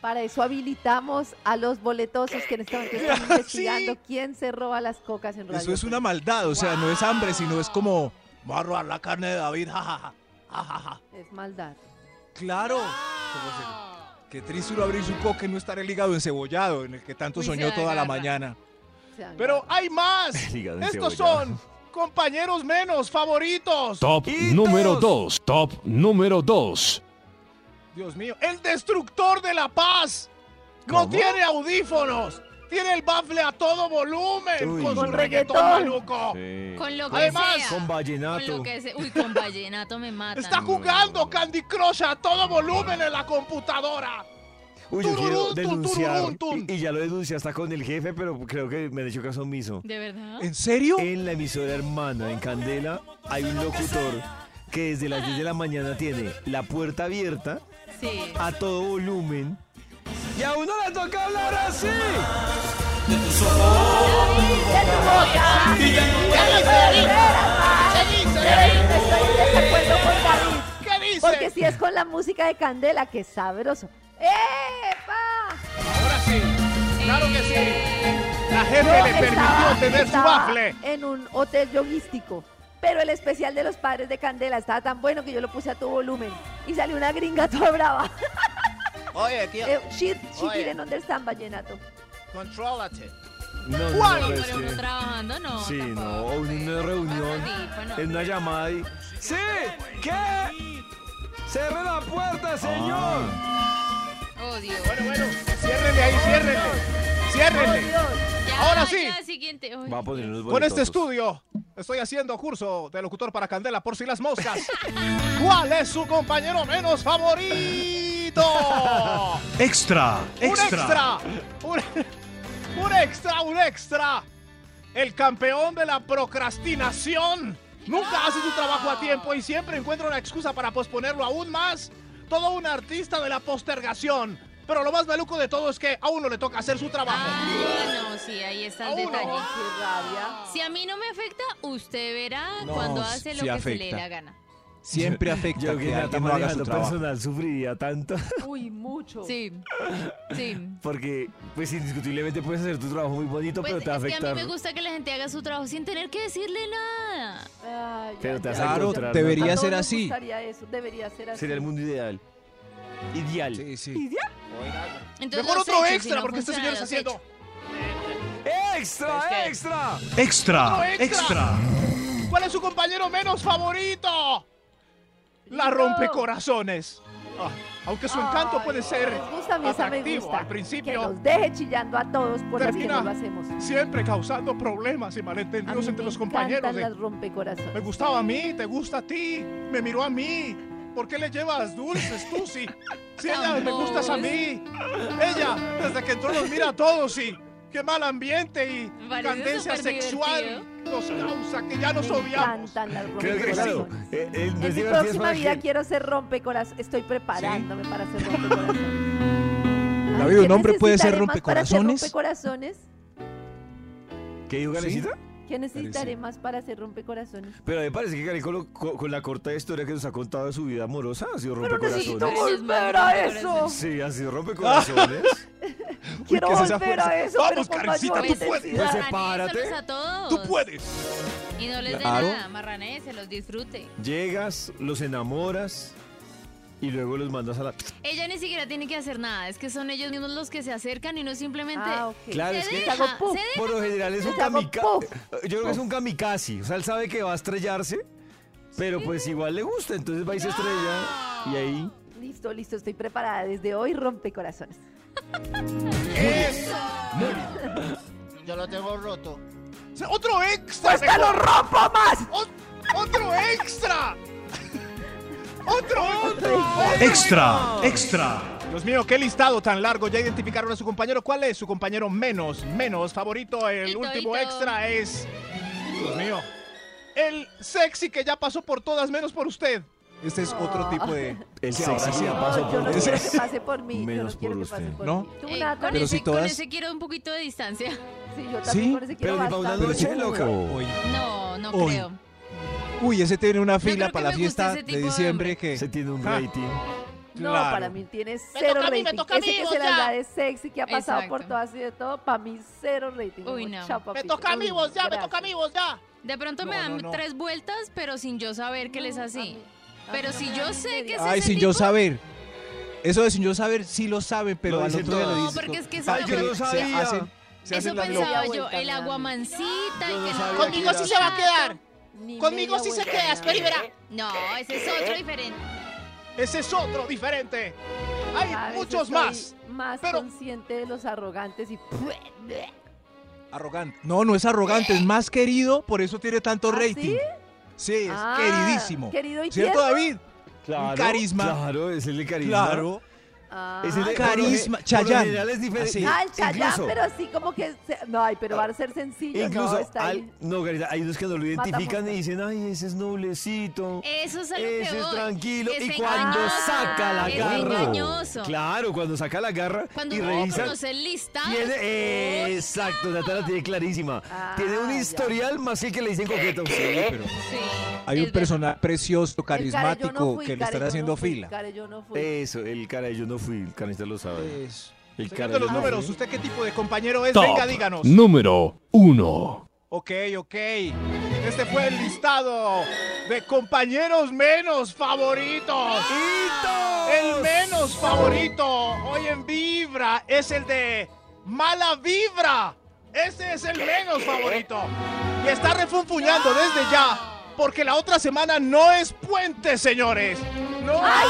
Para eso habilitamos a los boletosos que en este momento están investigando quién se roba las cocas en radio. Eso es una maldad, o sea, no es hambre, sino es como, voy a robar la carne de David, jajaja. Jajaja". Es maldad. Claro. ¿Cómo se- Qué triste uno abrir su coca y no estar el hígado encebollado, en el que tanto Uy, soñó toda la mañana. Pero hay más. Estos son compañeros menos favoritos. Top número 2. Top número 2. Dios mío, el destructor de la paz. No tiene audífonos. Tiene el bafle a todo volumen Uy. con su Con reggaetón maluco. Con lo que Además, sea. Con vallenato. Con lo que sea. Uy, con vallenato me matan. Está jugando Candy Crush a todo volumen en la computadora. Uy, yo quiero denunciar. y ya lo denuncié hasta con el jefe, pero creo que me han hecho caso omiso. ¿De verdad? ¿En serio? En la emisora hermana, en Candela, hay un locutor que desde las 10 de la mañana tiene la puerta abierta Sí. a todo volumen. Y a uno le toca hablar así. Estoy en desacuerdo con David. ¿Qué dice? Porque si es con la música de Candela, que sabroso. ¡Epa! Ahora sí, claro que sí. La jefe Yo le permitió tener su bafle. En un hotel yoguístico. Pero el especial de los padres de Candela estaba tan bueno que yo lo puse a todo volumen. Y salió una gringa toda brava. Oye, aquí, Eh, she, she Oye. didn't understand vallenato. contrólate. No, no, ¿Cuál? no, es uno trabajando, no. Sí, tampoco. no, o en una reunión, Audífono. en una llamada y... ¡Sí! ¿Qué? ¡Cierre la puerta, señor! Oh, Dios. Bueno, bueno, ciérrenle ahí, ciérrenle. Ciérrenle. Ya, Ahora sí. ya, siguiente. Uy. Va a poner unos Con este estudio estoy haciendo curso de locutor para Candela por si las moscas. ¿Cuál es su compañero menos favorito? Extra, ¡Un extra! ¡Un, un extra, un extra! El campeón de la procrastinación. Nunca hace su trabajo a tiempo y siempre encuentra una excusa para posponerlo aún más. Todo un artista de la postergación. Pero lo más maluco de todo es que a uno le toca hacer su trabajo. Ah, no, sí, ahí está el detalle. Qué rabia. Si a mí no me afecta, usted verá No, cuando hace lo sí que se le dé afecta. la gana. Siempre afecta Yo que que Nata alguien no haga su trabajo. personal sufriría tanto. Uy, mucho. Sí, sí. Porque, pues, indiscutiblemente puedes hacer tu trabajo muy bonito, Pues pero te va a es que a afectar. mí me gusta que la gente haga su trabajo sin tener que decirle nada. Ay, Pero te a Claro, encontrar, debería Nata. A todos ser nos así. gustaría eso, debería ser así. Sería el mundo ideal. Ideal. Sí, sí. Entonces, Mejor otro hechos, extra si no porque este señor está haciendo... ¡Extra, Es que- extra! Extra, extra. ¿Cuál es su compañero menos favorito? La rompecorazones. Ah, aunque su encanto Ay, puede ser gusta, atractivo gusta. al Que principio, nos deje chillando a todos por las que no lo hacemos. siempre causando problemas y malentendidos me entre los compañeros. las rompecorazones. me gustaba a mí, te gusta a ti, me miró a mí. ¿Por qué le llevas dulces tú sí? Si ella me gustas a mí. Ella, desde que entró nos mira a todos y qué mal ambiente y Parece candencia sexual nos causa que ya nos odiamos. rompecorazones. eh, eh, En mi próxima vida que- quiero ser rompecorazones. Estoy preparándome para ser rompecorazones. Ay, David, ¿un ¿qué hombre puede ser más para ser rompecorazones? rompecorazones? ¿Qué dijo? ¿Qué necesitaré más para ser rompecorazones? Pero me parece que Karen con, lo- con- con la corta historia que nos ha contado de su vida amorosa ha sido Pero necesito rompecorazones. volver a eso. Sí, ha sido rompecorazones. Quiero ¿qué es esa volver a fuerza? eso, Vamos, pero con Karencita, mayor tú puedes. intensidad. Pues sepárate. A todos. Tú puedes. Y no les dé Claro. nada, marranese, los disfrute. Llegas, los enamoras y luego los mandas a la... Ella ni siquiera tiene que hacer nada, es que son ellos mismos los que se acercan y no simplemente Ah. Claro, se es que deja, se deja. por lo general es un hago kamikaze. Yo creo que es un kamikaze. O sea, él sabe que va a estrellarse, pero pues igual le gusta, entonces va y se estrella y ahí... Listo, listo, estoy preparada. Desde hoy rompecorazones. Eso. Yo lo tengo roto. Otro extra. ¡Pues te lo rompo más! Ot- ¡Otro extra! ¡Otro Extra, extra. Dios mío, qué listado tan largo. Ya identificaron a su compañero. ¿Cuál es su compañero menos, menos favorito? El último extra es. Dios mío. El sexy que ya pasó por todas menos por usted. Este es otro tipo de... El Sí, sexy ahora sí. ya No, pasó yo por no quiero que pase por mí. Yo Menos no quiero por usted. por ¿No? mí. ¿Tú, Eh, con, Pero ese, si con todas- ese quiero un poquito de distancia. Sí, yo también ¿Sí? con ese quiero Pero ni bastante. noche, loca. No, no creo. Uy, ese tiene una fila para la me fiesta de diciembre que... Se tiene un Ah. rating. No, Claro. para mí tiene Me cero toca a mí, rating. me toca a Ese mí, que se la da de sexy, que ha pasado por Exacto. todas y de todo, para mí cero rating. Uy, no. chao, Me toca a mí, vos ya, me gracias. toca a mí, vos ya. De pronto me No, dan no, no. tres vueltas, pero sin yo saber que él es No, a así. mí- Pero mí si me yo sé que es. Ay, ese sin yo tipo, saber. Eso de sin yo saber, sí lo saben, pero Lo al otro día lo dicen. No, porque es que eso yo lo- no se sabía. hacen, Se Eso pensaba yo, el agua mansita y que no- Conmigo sí se va a quedar. Ni Conmigo sí se queda, espera y verá. No, ese es otro diferente. Ese es otro diferente. Hay Cada vez muchos estoy más. Más pero- consciente de los arrogantes y. Arrogante. No, no es arrogante, es más querido, por eso tiene tanto ¿Ah, rating. sí? Sí, es Ah, queridísimo. querido y ¿Cierto, tierno. David? Claro, carisma. Claro, es el de carisma. Claro. Ah, Es el de- Carisma, por lo Chayanne. general es diferente. Así. Ah, el Chayán, Incluso- pero así como que. se- No, ay, pero va a ser sencillo. Incluso, no, está ahí. no, Garita, hay unos que no lo identifican y dicen, ay, ese es noblecito. Eso es a lo que Ese es voy. tranquilo. Es Y cuando engañoso, saca la es garra. engañoso. Claro, cuando saca la garra Cuando y uno revisa. conoce el listado. Tiene, exacto, Natalia tiene clarísima. Ah, tiene un ya. historial más que el que le dicen coqueto. Sí, pero Sí, hay es un personaje precioso, El care, yo no carismático, fui, que le care, están yo haciendo fui, fila. care, yo no fui. Eso, el cara yo no fui, el canista lo sabe. Es- El Señor cara de los números. ¿usted qué tipo de compañero es? Top Venga, díganos. número 1. Ok, ok. Este fue el listado de compañeros menos favoritos. El menos favorito hoy en Vibra es el de Mala Vibra. Ese es el menos favorito. Y está refunfuñando desde ya. Porque la otra semana no es puente, señores. No. ¡Ay,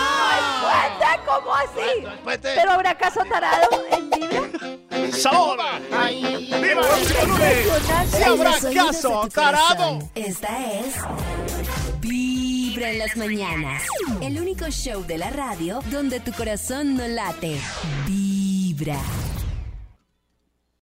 no es puente! ¿Cómo así? No es puente. ¿Pero habrá acaso tarado en Vibra? ¡Sabor! Ay, ¡Viva próximo lunes! ¡Si habrá los caso, tarado! Esta es Vibra en las mañanas. El único show de la radio donde tu corazón no late. Vibra.